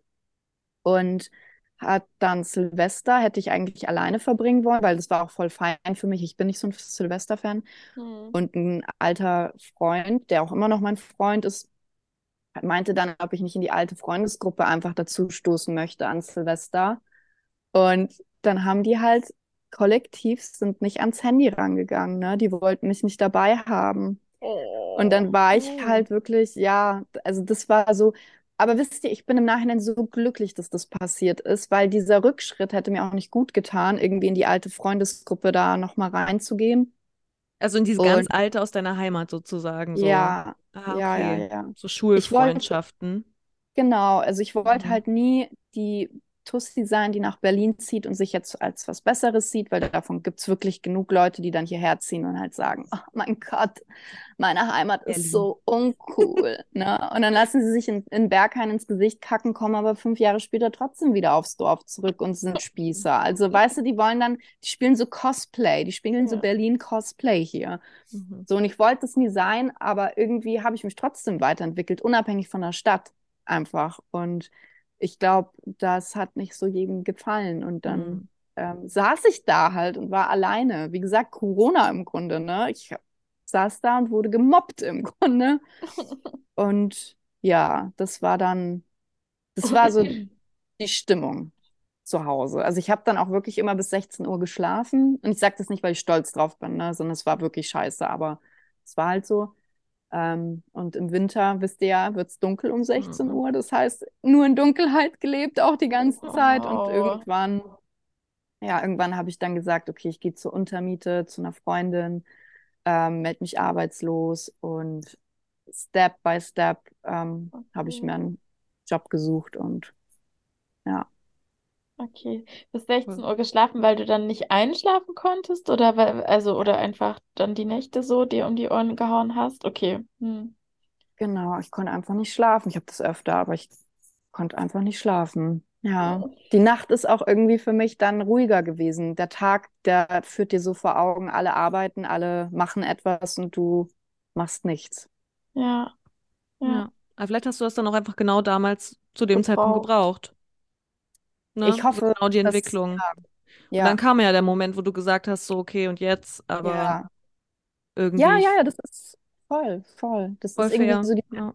und hat dann Silvester, hätte ich eigentlich alleine verbringen wollen, weil das war auch voll fein für mich. Ich bin nicht so ein Silvester-Fan. Hm. Und ein alter Freund, der auch immer noch mein Freund ist, meinte dann, ob ich nicht in die alte Freundesgruppe einfach dazu stoßen möchte an Silvester. Und dann haben die halt kollektiv sind nicht ans Handy rangegangen, ne? Die wollten mich nicht dabei haben. Und dann war ich Oh. halt wirklich, ja, also das war so, aber wisst ihr, ich bin im Nachhinein so glücklich, dass das passiert ist, weil dieser Rückschritt hätte mir auch nicht gut getan, irgendwie in die alte Freundesgruppe da nochmal reinzugehen. Also in diese ganz alte aus deiner Heimat sozusagen. So. Ja, Ah, ja, ja, okay. ja. So Schulfreundschaften. Genau, also ich wollte Mhm. halt nie die Tussi sein, die nach Berlin zieht und sich jetzt als was Besseres sieht, weil davon gibt es wirklich genug Leute, die dann hierher ziehen und halt sagen, oh mein Gott, meine Heimat ist Berlin. so uncool. ne? Und dann lassen sie sich in, in Berghain ins Gesicht kacken, kommen aber fünf Jahre später trotzdem wieder aufs Dorf zurück und sind Spießer. Also weißt du, die wollen dann, die spielen so Cosplay, die spielen so Ja. Berlin-Cosplay hier. Mhm. So, und ich wollte es nie sein, aber irgendwie habe ich mich trotzdem weiterentwickelt, unabhängig von der Stadt einfach. Und ich glaube, das hat nicht so jedem gefallen. Und dann Mhm. ähm, saß ich da halt und war alleine. Wie gesagt, Corona im Grunde, ne? Ich saß da und wurde gemobbt im Grunde. Und ja, das war dann, das war so die Stimmung zu Hause. Also ich habe dann auch wirklich immer bis 16 Uhr geschlafen. Und ich sage das nicht, weil ich stolz drauf bin, ne, sondern es war wirklich scheiße, aber es war halt so. Ähm, und im Winter, wisst ihr ja, wird es dunkel um 16 Mhm. Uhr. Das heißt, nur in Dunkelheit gelebt, auch die ganze Zeit. Und Oh. irgendwann, ja, irgendwann habe ich dann gesagt, okay, ich gehe zur Untermiete, zu einer Freundin, ähm, melde mich arbeitslos und Step by Step ähm, habe ich mir Okay. einen Job gesucht und ja. Okay. Bis 16 Uhr geschlafen, weil du dann nicht einschlafen konntest oder weil, also, oder einfach dann die Nächte so dir um die Ohren gehauen hast? Okay. Hm. Genau, ich konnte einfach nicht schlafen. Ich habe das öfter, aber ich konnte einfach nicht schlafen. Ja, die Nacht ist auch irgendwie für mich dann ruhiger gewesen. Der Tag, der führt dir so vor Augen, alle arbeiten, alle machen etwas und du machst nichts. Ja. Ja. Ja. Aber vielleicht hast du das dann auch einfach genau damals zu dem Zeitpunkt Gebraucht. Ne? Ich hoffe, So genau die dass- Entwicklung. ja. Und dann kam ja der Moment, wo du gesagt hast, so, okay, und jetzt, aber ja. irgendwie Ja, ja, ja, das ist voll, voll. Das voll ist irgendwie fair. so die, Ja.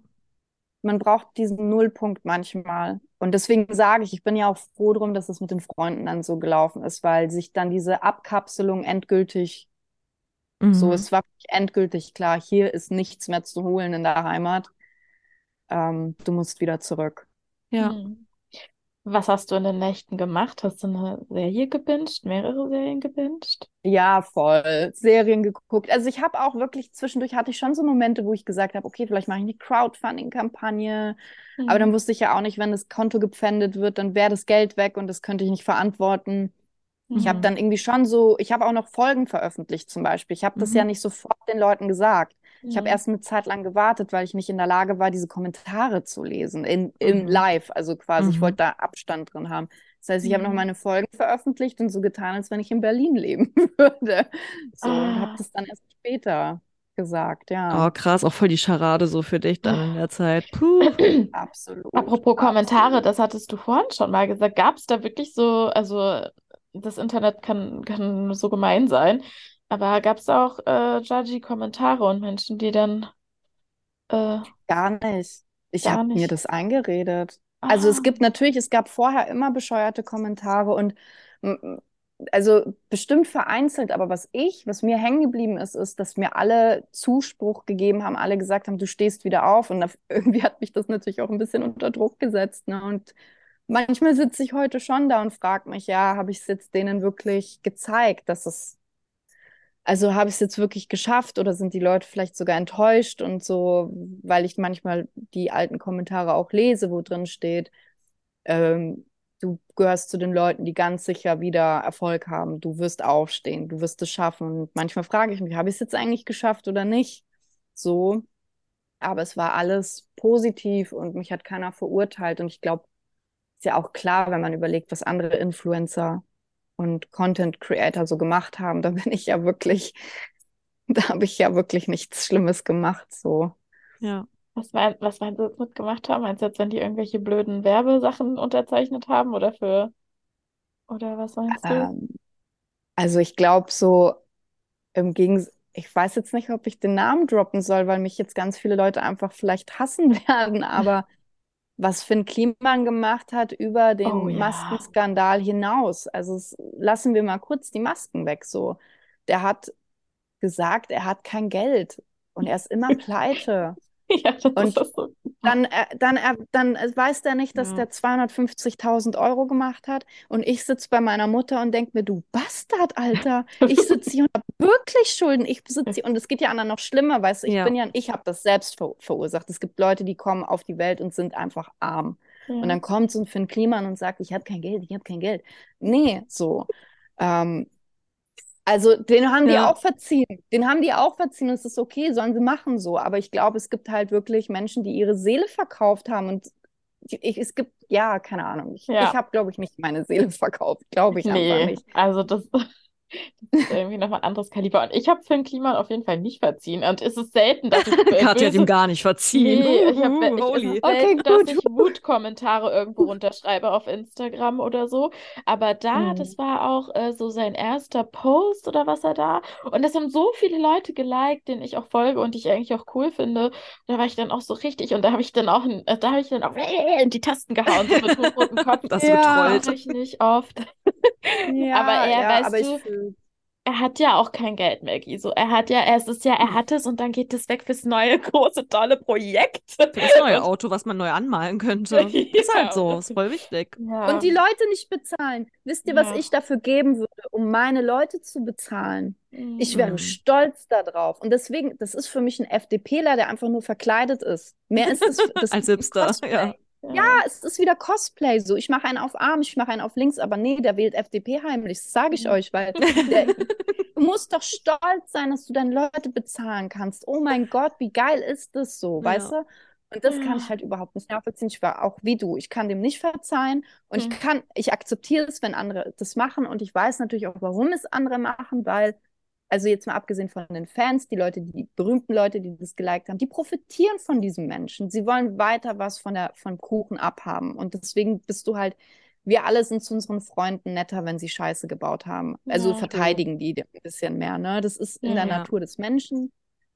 man braucht diesen Nullpunkt manchmal. Und deswegen sage ich, ich bin ja auch froh drum, dass es mit den Freunden dann so gelaufen ist, weil sich dann diese Abkapselung endgültig So, Mhm. es war wirklich endgültig klar, hier ist nichts mehr zu holen in der Heimat. Ähm, du musst wieder zurück. Ja. Hm. Was hast du in den Nächten gemacht? Hast du eine Serie gebinged, mehrere Serien gebinged? Ja, voll. Serien geguckt. Also ich habe auch wirklich zwischendurch hatte ich schon so Momente, wo ich gesagt habe, okay, vielleicht mache ich eine Crowdfunding-Kampagne. Aber dann Hm. wusste ich ja auch nicht, wenn das Konto gepfändet wird, dann wäre das Geld weg und das könnte ich nicht verantworten. Ich habe Mhm. dann irgendwie schon so, ich habe auch noch Folgen veröffentlicht zum Beispiel. Ich habe das ja Mhm. nicht sofort den Leuten gesagt. Ich habe Mhm. erst eine Zeit lang gewartet, weil ich nicht in der Lage war, diese Kommentare zu lesen, in, im Mhm. Live. Also quasi, ich Mhm. wollte da Abstand drin haben. Das heißt, ich habe noch Mhm. meine Folgen veröffentlicht und so getan, als wenn ich in Berlin leben würde. So, und habe Ah. das dann erst später gesagt, Oh, ja. krass, auch voll die Scharade so für dich dann in der Zeit. Puh. Absolut. Apropos Kommentare, das hattest du vorhin schon mal gesagt. Gab es da wirklich so, also das Internet kann, kann so gemein sein, aber gab es auch äh, judgy Kommentare und Menschen, die dann äh, Gar nicht. Ich habe mir das eingeredet. Also es Ah, gibt natürlich, es gab vorher immer bescheuerte Kommentare und also bestimmt vereinzelt, aber was ich, was mir hängen geblieben ist, ist, dass mir alle Zuspruch gegeben haben, alle gesagt haben, du stehst wieder auf und irgendwie hat mich das natürlich auch ein bisschen unter Druck gesetzt, ne? Und manchmal sitze ich heute schon da und frage mich, ja, habe ich es jetzt denen wirklich gezeigt, dass es also habe ich es jetzt wirklich geschafft oder sind die Leute vielleicht sogar enttäuscht und so, weil ich manchmal die alten Kommentare auch lese, wo drin steht, ähm, du gehörst zu den Leuten, die ganz sicher wieder Erfolg haben. Du wirst aufstehen, du wirst es schaffen. Und manchmal frage ich mich, habe ich es jetzt eigentlich geschafft oder nicht? So, aber es war alles positiv und mich hat keiner verurteilt. Und ich glaube, ist ja auch klar, wenn man überlegt, was andere Influencer und Content Creator so gemacht haben, da bin ich ja wirklich, da habe ich ja wirklich nichts Schlimmes gemacht, so. Ja. was, mein, was meinst du jetzt mitgemacht haben? Meinst du jetzt, wenn die irgendwelche blöden Werbesachen unterzeichnet haben oder für, oder was meinst du? Ähm, also ich glaube so im Gegensatz, ich weiß jetzt nicht, ob ich den Namen droppen soll, weil mich jetzt ganz viele Leute einfach vielleicht hassen werden, aber was Finn Kliman gemacht hat über den Oh ja. Maskenskandal hinaus, also lassen wir mal kurz die Masken weg, so. Der hat gesagt, er hat kein Geld und er ist immer pleite. Ja, das Und ist das so. Dann, äh, dann, äh, dann äh, weiß der nicht, dass Ja. der 250.000 Euro gemacht hat. Und ich sitze bei meiner Mutter und denke mir, du Bastard, Alter. Ich sitze hier und habe wirklich Schulden. Ich sitze hier und es geht ja anderen noch schlimmer, weißt du. Ich Ja. bin ja, ich habe das selbst ver verursacht. Es gibt Leute, die kommen auf die Welt und sind einfach arm. Und Ja. dann kommt so ein Finn Kliman und sagt, ich habe kein Geld, ich habe kein Geld. Nee, so. Ähm, also den haben die Ja. auch verziehen. Den haben die auch verziehen. Es ist okay, sollen sie machen so. Aber ich glaube, es gibt halt wirklich Menschen, die ihre Seele verkauft haben. Und ich, es gibt, ja, keine Ahnung. Ich, Ja. ich habe, glaube ich, nicht meine Seele verkauft. Glaube ich einfach Nee, nicht. also das, Das ist irgendwie nochmal ein anderes Kaliber. Und ich habe Finn Kliman auf jeden Fall nicht verziehen. Und es ist selten, dass ich Katja hat ihm gar nicht verziehen. Nee, ich habe ich, Okay, dass ich Wutkommentare irgendwo runterschreibe auf Instagram oder so. Aber da, Mhm. das war auch äh, so sein erster Post oder was er da. Und das haben so viele Leute geliked, denen ich auch folge und die ich eigentlich auch cool finde. Da war ich dann auch so richtig und da habe ich dann auch, ein- äh, da habe ich dann auch in die Tasten gehauen, so mit hochrotem Kopf. Das Ja. getrollt. Mache ich nicht oft. Ja, Aber er, ja, weißt aber du, Er hat ja auch kein Geld mehr, Giso. Er hat ja, es ist ja, er hat es und dann geht es weg fürs neue, große, tolle Projekt. Für das neue Auto, was man neu anmalen könnte. Ist Ja, halt so, und- ist voll wichtig. Ja. Und die Leute nicht bezahlen. Wisst ihr, was Ja. ich dafür geben würde, um meine Leute zu bezahlen? Ich wäre Mhm. stolz darauf. Und deswegen, das ist für mich ein FDPler, der einfach nur verkleidet ist. Mehr ist es. Das Als ist Hipster, ja. Ja, es ist wieder Cosplay. So, ich mache einen auf arm, ich mache einen auf links, aber nee, der wählt FDP heimlich. Das sage ich euch, weil der, du musst doch stolz sein, dass du deine Leute bezahlen kannst. Oh mein Gott, wie geil ist das so, Ja. weißt du? Und das kann Ja. ich halt überhaupt nicht nachvollziehen. Ich war auch wie du. Ich kann dem nicht verzeihen und Mhm. ich kann, ich akzeptiere es, wenn andere das machen und ich weiß natürlich auch, warum es andere machen, weil also jetzt mal abgesehen von den Fans, die Leute, die berühmten Leute, die das geliked haben, die profitieren von diesem Menschen. Sie wollen weiter was von der, vom Kuchen abhaben. Und deswegen bist du halt, wir alle sind zu unseren Freunden netter, wenn sie Scheiße gebaut haben. Also Ja. verteidigen die ein bisschen mehr, ne? Das ist in Ja. der. Natur des Menschen.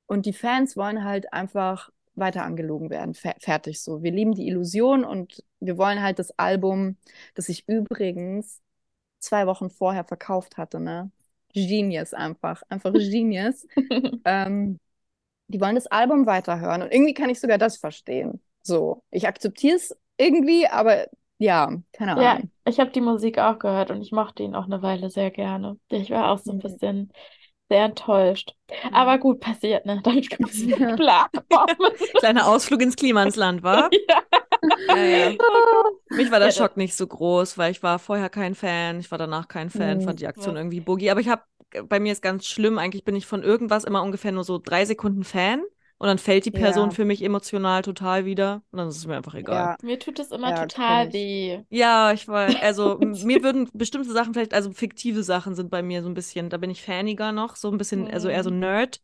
Und die Fans wollen halt einfach weiter angelogen werden. Fer fertig so. Wir lieben die Illusion und wir wollen halt das Album, das ich übrigens zwei Wochen vorher verkauft hatte, ne? Genius einfach. Einfach Genius. ähm, die wollen das Album weiterhören. Und irgendwie kann ich sogar das verstehen. So, ich akzeptiere es irgendwie, aber ja, keine Ja, Ahnung. ich habe die Musik auch gehört und ich mochte ihn auch eine Weile sehr gerne. Ich war auch so ein Mhm. bisschen sehr enttäuscht. Aber gut, passiert, ne? Damit kommt es Ja. klar. Kleiner Ausflug ins Klimansland, war? Ja. Ja, ja. Mich war der Schock nicht so groß, weil ich war vorher kein Fan, ich war danach kein Fan, Mhm. fand die Aktion Ja. irgendwie boogie. Aber ich habe, bei mir ist ganz schlimm, eigentlich bin ich von irgendwas immer ungefähr nur so drei Sekunden Fan und dann fällt die Person Ja. für mich emotional total wieder und dann ist es mir einfach egal. Ja, Mir tut es immer Ja, total weh. Ja, ich weiß, also mir würden bestimmte Sachen vielleicht, also fiktive Sachen sind bei mir so ein bisschen, da bin ich faniger noch, so ein bisschen, also eher so Mhm. Nerd,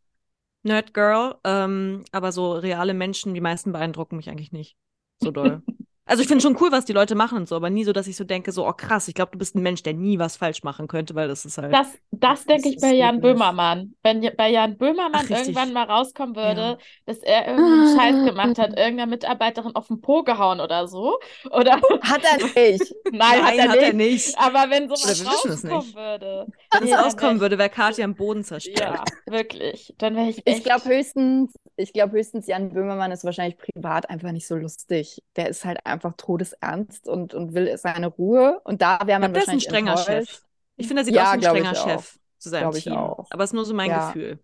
Nerd Girl, ähm, aber so reale Menschen, die meisten beeindrucken mich eigentlich nicht so doll. Also ich finde schon cool, was die Leute machen und so, aber nie so, dass ich so denke, so, oh krass, ich glaube, du bist ein Mensch, der nie was falsch machen könnte, weil das ist halt. Das, das denke ich bei Jan wirklich- Böhmermann. Wenn bei Jan Böhmermann Ach, irgendwann mal rauskommen würde, Ja. dass er irgendeinen Scheiß gemacht hat, irgendeiner Mitarbeiterin auf den Po gehauen oder so. Oder hat er nicht. nein, hat er hat er nicht. nicht. Aber wenn sowas rauskommen nicht. würde. Wenn es rauskommen würde, wäre Katja am Boden ich, zerstört. ja, wirklich. Dann wäre ich Ich echt. glaube höchstens, ich glaube höchstens, Jan Böhmermann ist wahrscheinlich privat einfach nicht so lustig. Der ist halt einfach todesernst und, und will seine Ruhe. Und da wäre Ich man glaube, der ist ein wahrscheinlich strenger enttäuscht. Chef. Ich finde, er sieht Ja, aus wie ein glaub ich strenger auch. Chef zu seinem Glaub ich Team. auch. Aber es ist nur so mein Ja. Gefühl.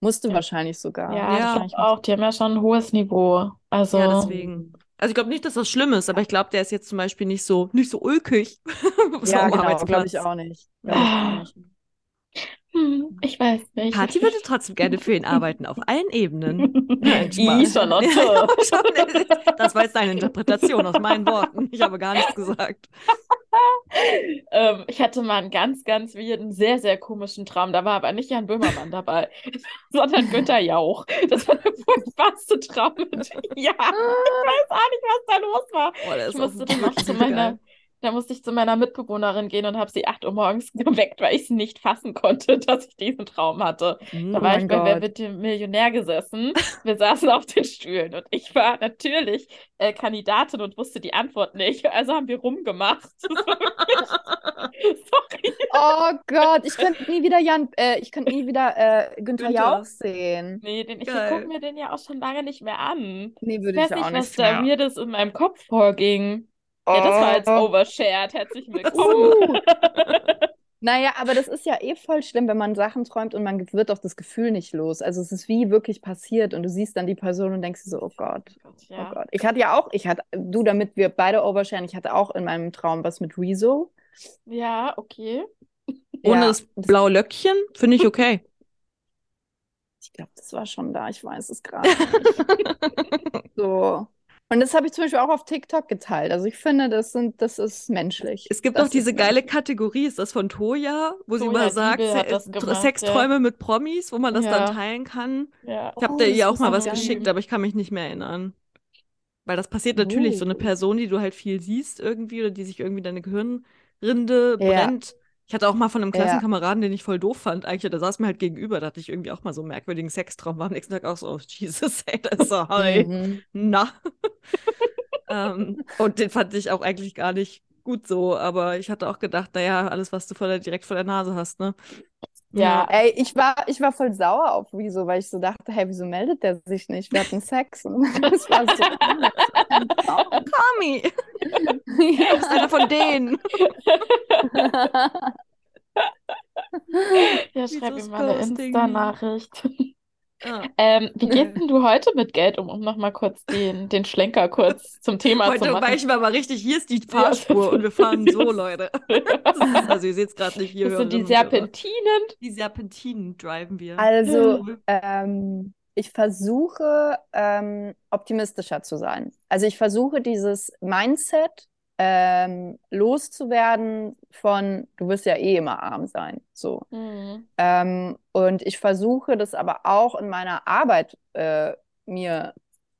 Musste Ja. wahrscheinlich sogar. Ja, Ja. ich Wahrscheinlich auch. Die haben ja schon ein hohes Niveau. Also, Ja, deswegen. Also ich glaube nicht, dass das schlimm ist, aber ich glaube, der ist jetzt zum Beispiel nicht so, nicht so ulkig. so Ja, genau, glaube ich auch nicht. Glaub ich auch nicht. Hm, ich weiß nicht. Kathi würde trotzdem gerne für ihn arbeiten, auf allen Ebenen. Nein, I. Charlotte. Ja, schon. Das war jetzt deine Interpretation aus meinen Worten. Ich habe gar nichts gesagt. Ähm, ich hatte mal einen ganz, ganz weirden, sehr, sehr komischen Traum. Da war aber nicht Jan Böhmermann dabei, sondern Günther Jauch. Das war der furchtbarste Traum. Ja, ich weiß auch nicht, was da los war. Boah, Ich musste dann noch zu geil. meiner, da musste ich zu meiner Mitbewohnerin gehen und habe sie 8 Uhr morgens geweckt, weil ich es nicht fassen konnte, dass ich diesen Traum hatte. Da Mhm. Oh war ich bei Wer wird Millionär gesessen. Wir saßen auf den Stühlen und ich war natürlich äh, Kandidatin und wusste die Antwort nicht. Also haben wir rumgemacht. Das sorry. Oh Gott, ich könnte nie wieder Jan, äh, ich könnte nie wieder äh, Günther Günther. Jauch sehen. Nee, den, ich gucke mir den ja auch schon lange nicht mehr an. Nee, Ich würde ich weiß auch nicht, was nicht da mehr. Weirdes in meinem Kopf vorging. Ja, das war jetzt Oh. overshared. Herzlich willkommen. Uh. Naja, aber das ist ja eh voll schlimm, wenn man Sachen träumt und man wird doch das Gefühl nicht los. Also es ist wie wirklich passiert und du siehst dann die Person und denkst dir so, oh Gott, Gott, oh ja. Gott. Ich hatte ja auch, ich hatte, du, damit wir beide oversharen, ich hatte auch in meinem Traum was mit Rezo. Ja, okay. Ohne Ja, das blaue Löckchen finde ich okay. ich glaube, das war schon da, ich weiß es gerade nicht. So, Und das habe ich zum Beispiel auch auf TikTok geteilt. Also ich finde, das sind, das ist menschlich. Es gibt das noch diese geile. Kategorie, ist das von Toya, wo sie Toya immer sagt, Diebel hat Se gemacht, Sexträume mit Promis, wo man das Ja. dann teilen kann. Ja. Ich habe Oh, da ihr auch mal was geschickt, aber ich kann mich nicht mehr erinnern. Weil das passiert natürlich, so eine Oh. Person, die du halt viel siehst irgendwie oder die sich irgendwie deine Gehirnrinde Ja. brennt. Ich hatte auch mal von einem Ja. Klassenkameraden, den ich voll doof fand, eigentlich, der saß mir halt gegenüber, da hatte ich irgendwie auch mal so einen merkwürdigen Sextraum, war am nächsten Tag auch so, oh Jesus, ey, das ist so, hi, Mhm. na. ähm, und den fand ich auch eigentlich gar nicht gut so, aber ich hatte auch gedacht, naja, alles, was du vor der, direkt vor der Nase hast, ne? Ja. Ey, ich war, ich war voll sauer auf Wieso, weil ich so dachte, hey, wieso meldet der sich nicht? Wir hatten Sex. Und das war so. Kami, du bist einer von denen. Ja, schreib so ihm mal eine. Insta-Nachricht. Ja. Ähm, wie gehst denn du heute mit Geld um, um nochmal kurz den, den Schlenker kurz zum Thema zu Heute machen? weichen wir mal richtig, hier ist die Ja, Fahrspur und wir fahren so, Leute. Ist, also ihr seht es gerade nicht hier. Das sind die. Serpentinen. Die Serpentinen driven wir. Also, ähm, ich versuche ähm, optimistischer zu sein. Also ich versuche dieses Mindset ähm, loszuwerden von, du wirst ja eh immer arm sein. So. Mhm. Ähm, und ich versuche das aber auch in meiner Arbeit äh, mir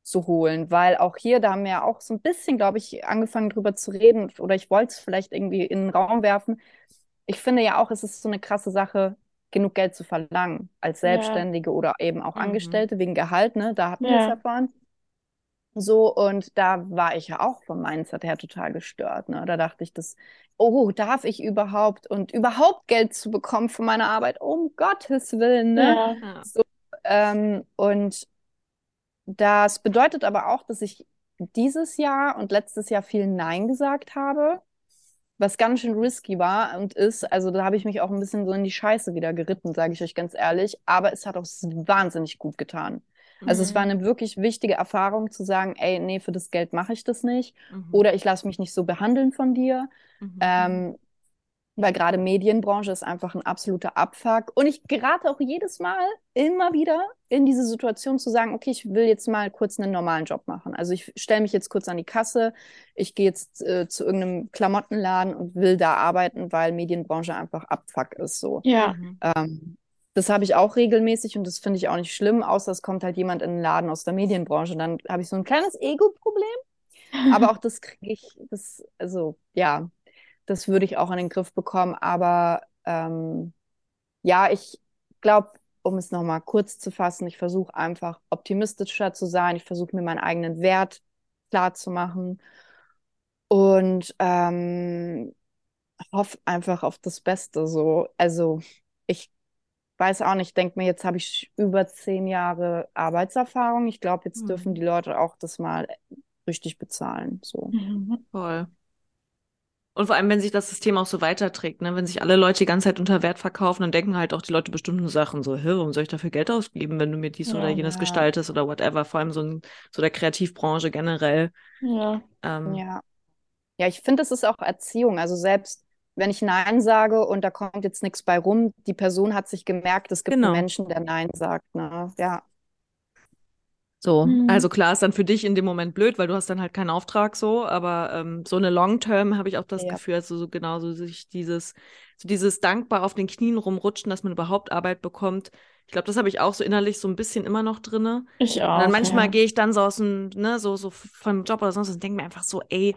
zu holen, weil auch hier, da haben wir ja auch so ein bisschen, glaube ich, angefangen drüber zu reden oder ich wollte es vielleicht irgendwie in den Raum werfen. Ich finde ja auch, es ist so eine krasse Sache, genug Geld zu verlangen als Ja. Selbstständige oder eben auch Mhm. Angestellte wegen Gehalt, ne? Da hatten wir es Ja. ja vorhin. So, und da war ich ja auch vom Mindset her total gestört. Ne? Da dachte ich, das, oh, darf ich überhaupt und überhaupt Geld zu bekommen für meine Arbeit? Um Gottes Willen, ne? Ja. Ja. Ähm, und das bedeutet aber auch, dass ich dieses Jahr und letztes Jahr viel Nein gesagt habe, was ganz schön risky war und ist. Also da habe ich mich auch ein bisschen so in die Scheiße wieder geritten, sage ich euch ganz ehrlich. Aber es hat auch wahnsinnig gut getan. Also es Mhm. war eine wirklich wichtige Erfahrung zu sagen, ey, nee, für das Geld mache ich das nicht. Mhm. Oder ich lasse mich nicht so behandeln von dir. Mhm. Ähm, weil gerade Medienbranche ist einfach ein absoluter Abfuck. Und ich gerate auch jedes Mal immer wieder in diese Situation zu sagen, okay, ich will jetzt mal kurz einen normalen Job machen. Also ich stelle mich jetzt kurz an die Kasse, ich gehe jetzt äh, zu irgendeinem Klamottenladen und will da arbeiten, weil Medienbranche einfach Abfuck ist so. Ja. Mhm. Ähm, das habe ich auch regelmäßig und das finde ich auch nicht schlimm, außer es kommt halt jemand in den Laden aus der Medienbranche. Dann habe ich so ein kleines Ego-Problem. Aber auch das kriege ich, das, also ja, das würde ich auch in den Griff bekommen. Aber ähm, ja, ich glaube, um es nochmal kurz zu fassen, ich versuche einfach optimistischer zu sein. Ich versuche mir meinen eigenen Wert klar zu machen und ähm, hoffe einfach auf das Beste. So, also ich weiß auch nicht, denke mir, jetzt habe ich über zehn Jahre Arbeitserfahrung. Ich glaube, jetzt Mhm. dürfen die Leute auch das mal richtig bezahlen. So. Mhm. Voll. Und vor allem, wenn sich das System auch so weiterträgt, ne? Wenn sich alle Leute die ganze Zeit unter Wert verkaufen, dann denken halt auch die Leute bestimmte Sachen so, warum soll ich dafür Geld ausgeben, wenn du mir dies oder Ja. jenes Ja. gestaltest oder whatever, vor allem so in so der Kreativbranche generell. Ja. Ähm, Ja. Ja, ich finde, das ist auch Erziehung. Also selbst wenn ich Nein sage und da kommt jetzt nichts bei rum, die Person hat sich gemerkt, es gibt Genau. einen Menschen, der Nein sagt. Ne? Ja. So, Mhm. also klar ist dann für dich in dem Moment blöd, weil du hast dann halt keinen Auftrag so, aber ähm, so eine Long-Term habe ich auch das Ja. Gefühl, also so genauso sich dieses, so dieses dankbar auf den Knien rumrutschen, dass man überhaupt Arbeit bekommt. Ich glaube, das habe ich auch so innerlich so ein bisschen immer noch drinne. Ich Und auch. dann manchmal ja. gehe ich dann so aus dem, ne, so, so vom Job oder sonst was und denke mir einfach so, ey,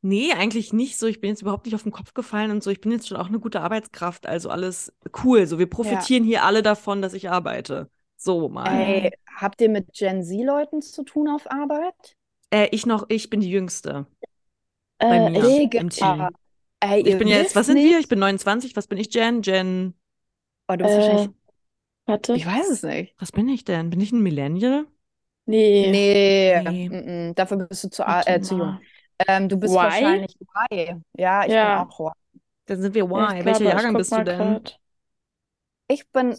nee, eigentlich nicht so. Ich bin jetzt überhaupt nicht auf den Kopf gefallen und so. Ich bin jetzt schon auch eine gute Arbeitskraft. Also alles cool. So, wir profitieren hier alle davon, dass ich arbeite. So mal. Ey, habt ihr mit Gen Z-Leuten zu tun auf Arbeit? Äh, ich noch, ich bin die Jüngste bei Äh, mir ich, Digga. im Team. Ey, Ich bin jetzt, was sind wir? nicht- Ich bin 29. Was bin ich, Jen? Jen, Oh, du bist äh, wahrscheinlich. warte. Ich weiß es nicht. was bin ich denn? Bin ich ein Millennial? Nee. Nee, Nee. mm, dafür bist du zu, äh, zu jung. Ähm, du bist Y? wahrscheinlich Y. Ja, ich Ja. bin auch Y. Dann sind wir Ja, Y. Welcher Jahrgang bist du denn? grad. Ich bin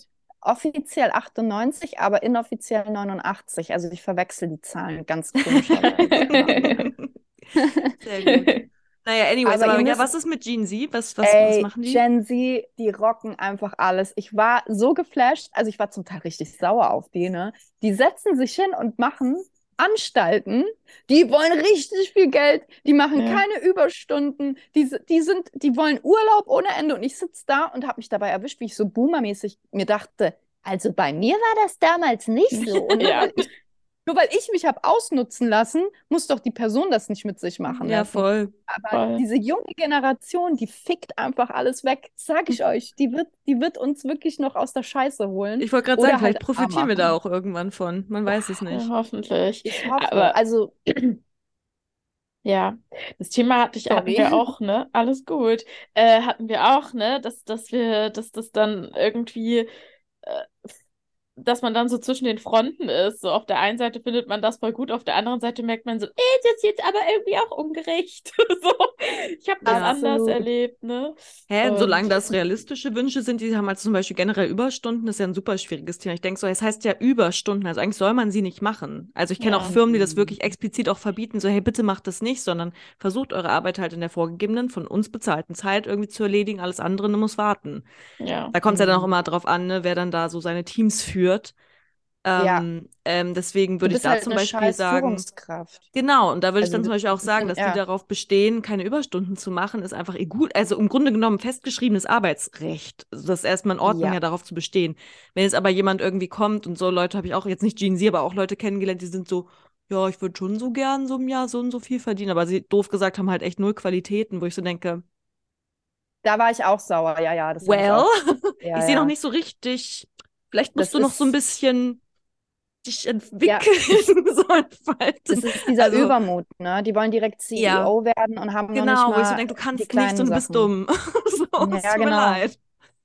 offiziell 98, aber inoffiziell 89. Also ich verwechsel die Zahlen ganz komischerweise. Sehr gut. Naja, anyways, Aber aber, ja, was ist mit Gen Z? Was, was, was Ey, machen die? Gen Z, die rocken einfach alles. Ich war so geflasht, also ich war zum Teil richtig sauer auf die, ne? Die setzen sich hin und machen Anstalten, die wollen richtig viel Geld, die machen Ja. keine Überstunden, die, die sind, die wollen Urlaub ohne Ende. Und ich sitze da und habe mich dabei erwischt, wie ich so boomermäßig mir dachte, also bei mir war das damals nicht so. Und Ja. Nur weil ich mich habe ausnutzen lassen, muss doch die Person das nicht mit sich machen Ja, lassen. voll. Aber Voll. diese junge Generation, die fickt einfach alles weg. Sag ich euch, die wird, die wird uns wirklich noch aus der Scheiße holen. Ich wollte gerade sagen, vielleicht halt profitieren wir da auch irgendwann von. Man weiß es nicht. Ja, hoffentlich. Ich hoffe. Aber- also, Ja, das Thema hatte ich, hatten wir auch, ne? Alles gut. Äh, hatten wir auch, ne? Dass, dass wir, dass das dann irgendwie, äh, dass man dann so zwischen den Fronten ist. So auf der einen Seite findet man das voll gut, auf der anderen Seite merkt man so, eh, das ist jetzt aber irgendwie auch ungerecht. So, ich habe das Ja. anders Absolut. erlebt, ne? Hä, Und- solange das realistische Wünsche sind, die haben halt zum Beispiel generell Überstunden, das ist ja ein super schwieriges Thema. Ich denke so, es heißt ja Überstunden, also eigentlich soll man sie nicht machen. Also ich kenne Ja. auch Firmen, die das wirklich explizit auch verbieten, so hey, bitte macht das nicht, sondern versucht eure Arbeit halt in der vorgegebenen, von uns bezahlten Zeit irgendwie zu erledigen, alles andere muss warten. Ja. Da kommt es ja dann auch Mhm. immer drauf an, ne, wer dann da so seine Teams führt. Ja. Ähm, ähm, deswegen würde ich da halt zum Beispiel sagen. Genau, und da würde ich Also dann zum Beispiel auch ist sagen, dass ja. die darauf bestehen, keine Überstunden zu machen, ist einfach eh gut. Also im Grunde genommen festgeschriebenes Arbeitsrecht. Also das ist erstmal in Ordnung, Ja. ja. darauf zu bestehen. Wenn jetzt aber jemand irgendwie kommt und so Leute habe ich auch jetzt nicht Gen Z, aber auch Leute kennengelernt, die sind so, ja, ich würde schon so gern so im Jahr so und so viel verdienen, aber sie doof gesagt haben halt echt null Qualitäten, wo ich so denke, Da war ich auch sauer, ja, ja. Das ich well. Ja, ich sehe noch nicht so richtig, vielleicht musst Das du noch so ein bisschen dich entwickeln, so entfalten. Das ist dieser Also- Übermut, ne? Die wollen direkt CEO werden und haben noch Genau, nicht wo ich so mal denke, du kannst nicht und du bist Sachen. dumm. so, Ja, genau. leid.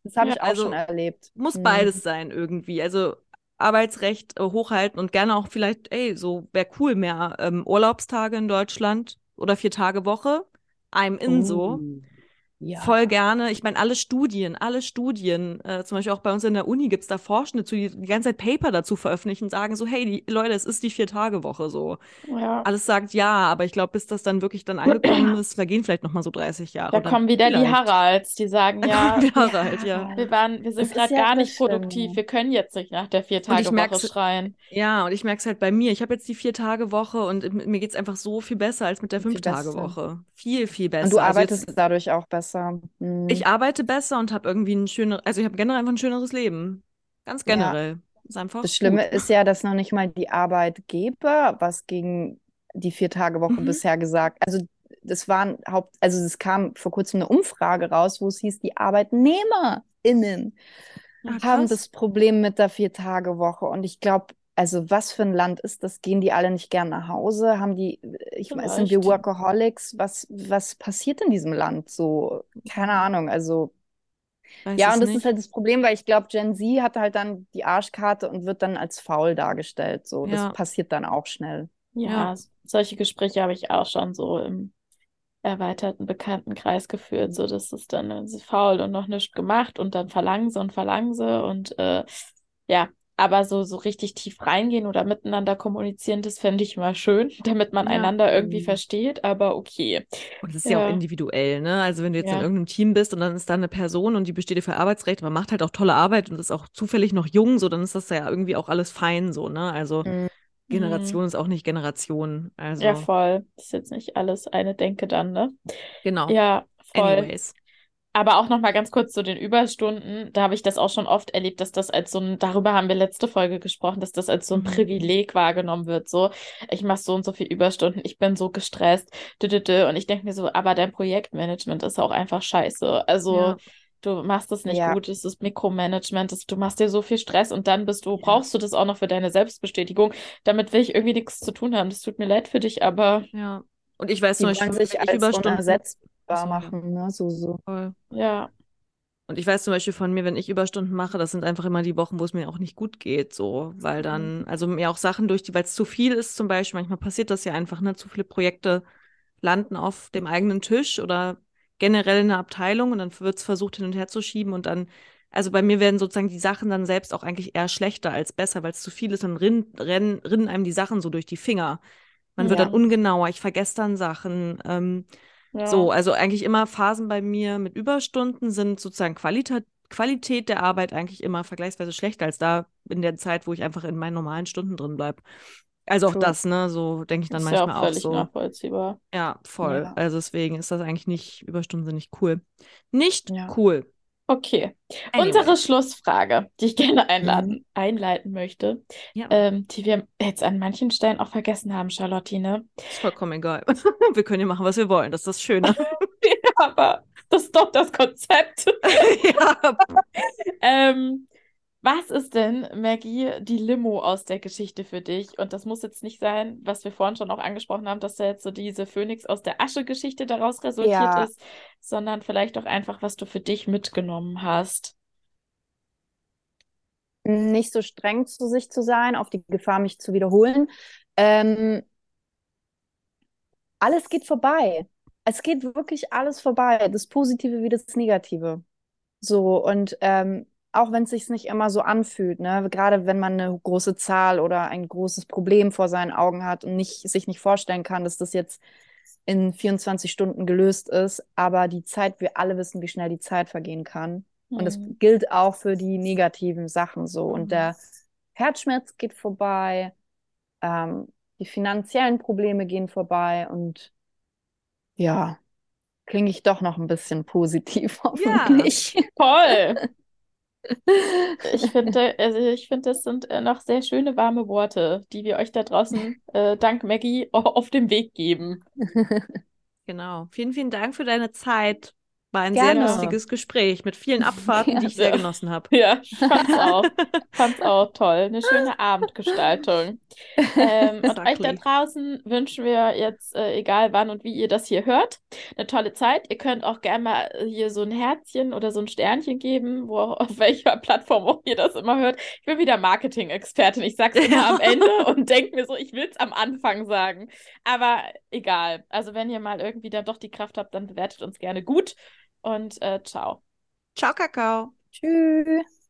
Das habe Ja, ich auch also schon erlebt. Muss Mhm. beides sein irgendwie. Also Arbeitsrecht äh, hochhalten und gerne auch vielleicht, ey, so wäre cool, mehr ähm, Urlaubstage in Deutschland oder vier Tage Woche. I'm in so. Ja. Voll gerne. Ich meine, alle Studien, alle Studien, äh, zum Beispiel auch bei uns in der Uni gibt es da Forschende zu, die die ganze Zeit Paper dazu veröffentlichen und sagen so, hey, die Leute, es ist die Vier-Tage-Woche so. Ja. Alles sagt ja, aber ich glaube, bis das dann wirklich dann angekommen ist, vergehen vielleicht nochmal so 30 Jahre. Da kommen wieder die vielleicht. Haralds, die sagen, ja, die Harald, ja. wir waren, wir sind gerade gar nicht produktiv, Schlimme. wir können jetzt nicht nach der Vier-Tage-Woche schreien. Ja, und ich merke es halt bei mir. Ich habe jetzt die Vier-Tage-Woche und mir geht es einfach so viel besser als mit der. Fünf-Tage-Woche. Viel, viel besser. Und du Also arbeitest jetzt, dadurch auch besser. Mhm. ich arbeite besser und habe irgendwie ein schöneres, also ich habe generell einfach ein schöneres Leben. Ganz Ja. generell. Einfach Das Schlimme gut. ist ja, dass noch nicht mal die Arbeitgeber was gegen die Vier-Tage-Woche Mhm. bisher gesagt. Also das waren Haupt, also es kam vor kurzem eine Umfrage raus, wo es hieß, die ArbeitnehmerInnen Ah, haben das Problem mit der Vier-Tage-Woche. Und ich glaube, also was für ein Land ist das? Gehen die alle nicht gern nach Hause? Haben die, ich weiß, sind wir Vielleicht. Workaholics? Was, was passiert in diesem Land so? Keine Ahnung. Also Weiß ja, und das nicht. ist halt das Problem, weil ich glaube, Gen Z hat halt dann die Arschkarte und wird dann als faul dargestellt. So, das Ja. passiert dann auch schnell. Ja, Ja. solche Gespräche habe ich auch schon so im erweiterten Bekanntenkreis geführt, so dass es dann äh, sie faul und noch nichts gemacht und dann verlangen sie und verlangen sie und äh, ja, aber so, so richtig tief reingehen oder miteinander kommunizieren, das fände ich immer schön, damit man Ja. einander irgendwie Mhm. versteht, aber okay. Und das ist ja auch Ja. individuell, ne? Also wenn du jetzt in Ja. irgendeinem Team bist und dann ist da eine Person und die besteht für Arbeitsrecht, aber macht halt auch tolle Arbeit und ist auch zufällig noch jung, so, dann ist das ja irgendwie auch alles fein, so, ne? Also Mhm. Generation ist auch nicht Generation. Also Ja, voll. Das ist jetzt nicht alles eine Denke dann, ne? genau. Ja, voll. Anyways. Aber auch noch mal ganz kurz zu den Überstunden. Da habe ich das auch schon oft erlebt, dass das als so ein, darüber haben wir letzte Folge gesprochen, dass das als so ein Mhm. Privileg wahrgenommen wird. So, ich mache so und so viel Überstunden, ich bin so gestresst. dü, dü, dü. Und ich denke mir so, aber dein Projektmanagement ist auch einfach scheiße. Also Ja. du machst es nicht Ja. gut, es ist Mikromanagement, es, du machst dir so viel Stress und dann bist du, Ja. brauchst du das auch noch für deine Selbstbestätigung. Damit will ich irgendwie nichts zu tun haben. Das tut mir leid für dich, aber Ja. Und ich weiß Die wenn sich ich als Überstunden unersetzbar Ja. machen, ne? So, so. Voll. ja. Und ich weiß zum Beispiel von mir, wenn ich Überstunden mache, das sind einfach immer die Wochen, wo es mir auch nicht gut geht, so, weil dann, also mir auch Sachen durch die, weil es zu viel ist zum Beispiel, manchmal passiert das ja einfach, ne, zu viele Projekte landen auf dem eigenen Tisch oder generell in einer Abteilung und dann wird es versucht hin und her zu schieben und dann, also bei mir werden sozusagen die Sachen dann selbst auch eigentlich eher schlechter als besser, weil es zu viel ist, dann rinnen, rennen, rinnen einem die Sachen so durch die Finger. Man wird Ja. dann ungenauer, ich vergesse dann Sachen, ähm, Ja. so, also eigentlich immer Phasen bei mir mit Überstunden sind sozusagen Qualität, Qualität der Arbeit eigentlich immer vergleichsweise schlechter als da in der Zeit, wo ich einfach in meinen normalen Stunden drin bleibe. Also auch True. das, ne? So denke ich dann Ist ja manchmal auch auch völlig so. nachvollziehbar. Ja, voll. Ja. Also deswegen ist das eigentlich nicht, Überstunden sind nicht cool. Nicht Ja. cool. Okay. Anyway. Unsere Schlussfrage, die ich gerne einladen, Mhm. einleiten möchte, Ja, ähm, die wir jetzt an manchen Stellen auch vergessen haben, Charlottine. ist vollkommen egal. Wir können ja machen, was wir wollen. Das ist das Schöne. Aber das ist doch das Konzept. ja. Ähm, was ist denn, Maggie, die Limo aus der Geschichte für dich? Und das muss jetzt nicht sein, was wir vorhin schon auch angesprochen haben, dass da jetzt so diese Phönix aus der Asche-Geschichte daraus resultiert Ja. ist, sondern vielleicht auch einfach, was du für dich mitgenommen hast. nicht so streng zu sich zu sein, auf die Gefahr, mich zu wiederholen. Ähm, alles geht vorbei. Es geht wirklich alles vorbei. Das Positive wie das Negative. So, und ähm, auch wenn es sich nicht immer so anfühlt, ne? Gerade wenn man eine große Zahl oder ein großes Problem vor seinen Augen hat und nicht, sich nicht vorstellen kann, dass das jetzt in 24 Stunden gelöst ist, aber die Zeit, wir alle wissen, wie schnell die Zeit vergehen kann. Und das Hm. gilt auch für die negativen Sachen so. Mhm. Und der Herzschmerz geht vorbei, ähm, die finanziellen Probleme gehen vorbei und ja, klinge ich doch noch ein bisschen positiv, hoffentlich. Toll! Ich finde, also ich finde, das sind äh, noch sehr schöne, warme Worte, die wir euch da draußen äh, dank Maggie auf den Weg geben. Genau. Vielen, vielen Dank für deine Zeit. War ein sehr Gerne. lustiges Gespräch mit vielen Abfahrten, die ich sehr genossen habe. Ja, ich fand's auch. Fand's auch toll. Eine schöne Abendgestaltung. Ähm, und euch da draußen wünschen wir jetzt, äh, egal wann und wie ihr das hier hört, eine tolle Zeit. Ihr könnt auch gerne mal äh, hier so ein Herzchen oder so ein Sternchen geben, wo auf welcher Plattform auch ihr das immer hört. Ich bin wieder Marketing-Expertin. Ich sag's immer Ja. am Ende und denke mir so, ich will's am Anfang sagen. Aber egal. Also wenn ihr mal irgendwie dann doch die Kraft habt, dann bewertet uns gerne gut. Und äh, ciao. Ciao, Kakao. Tschüss.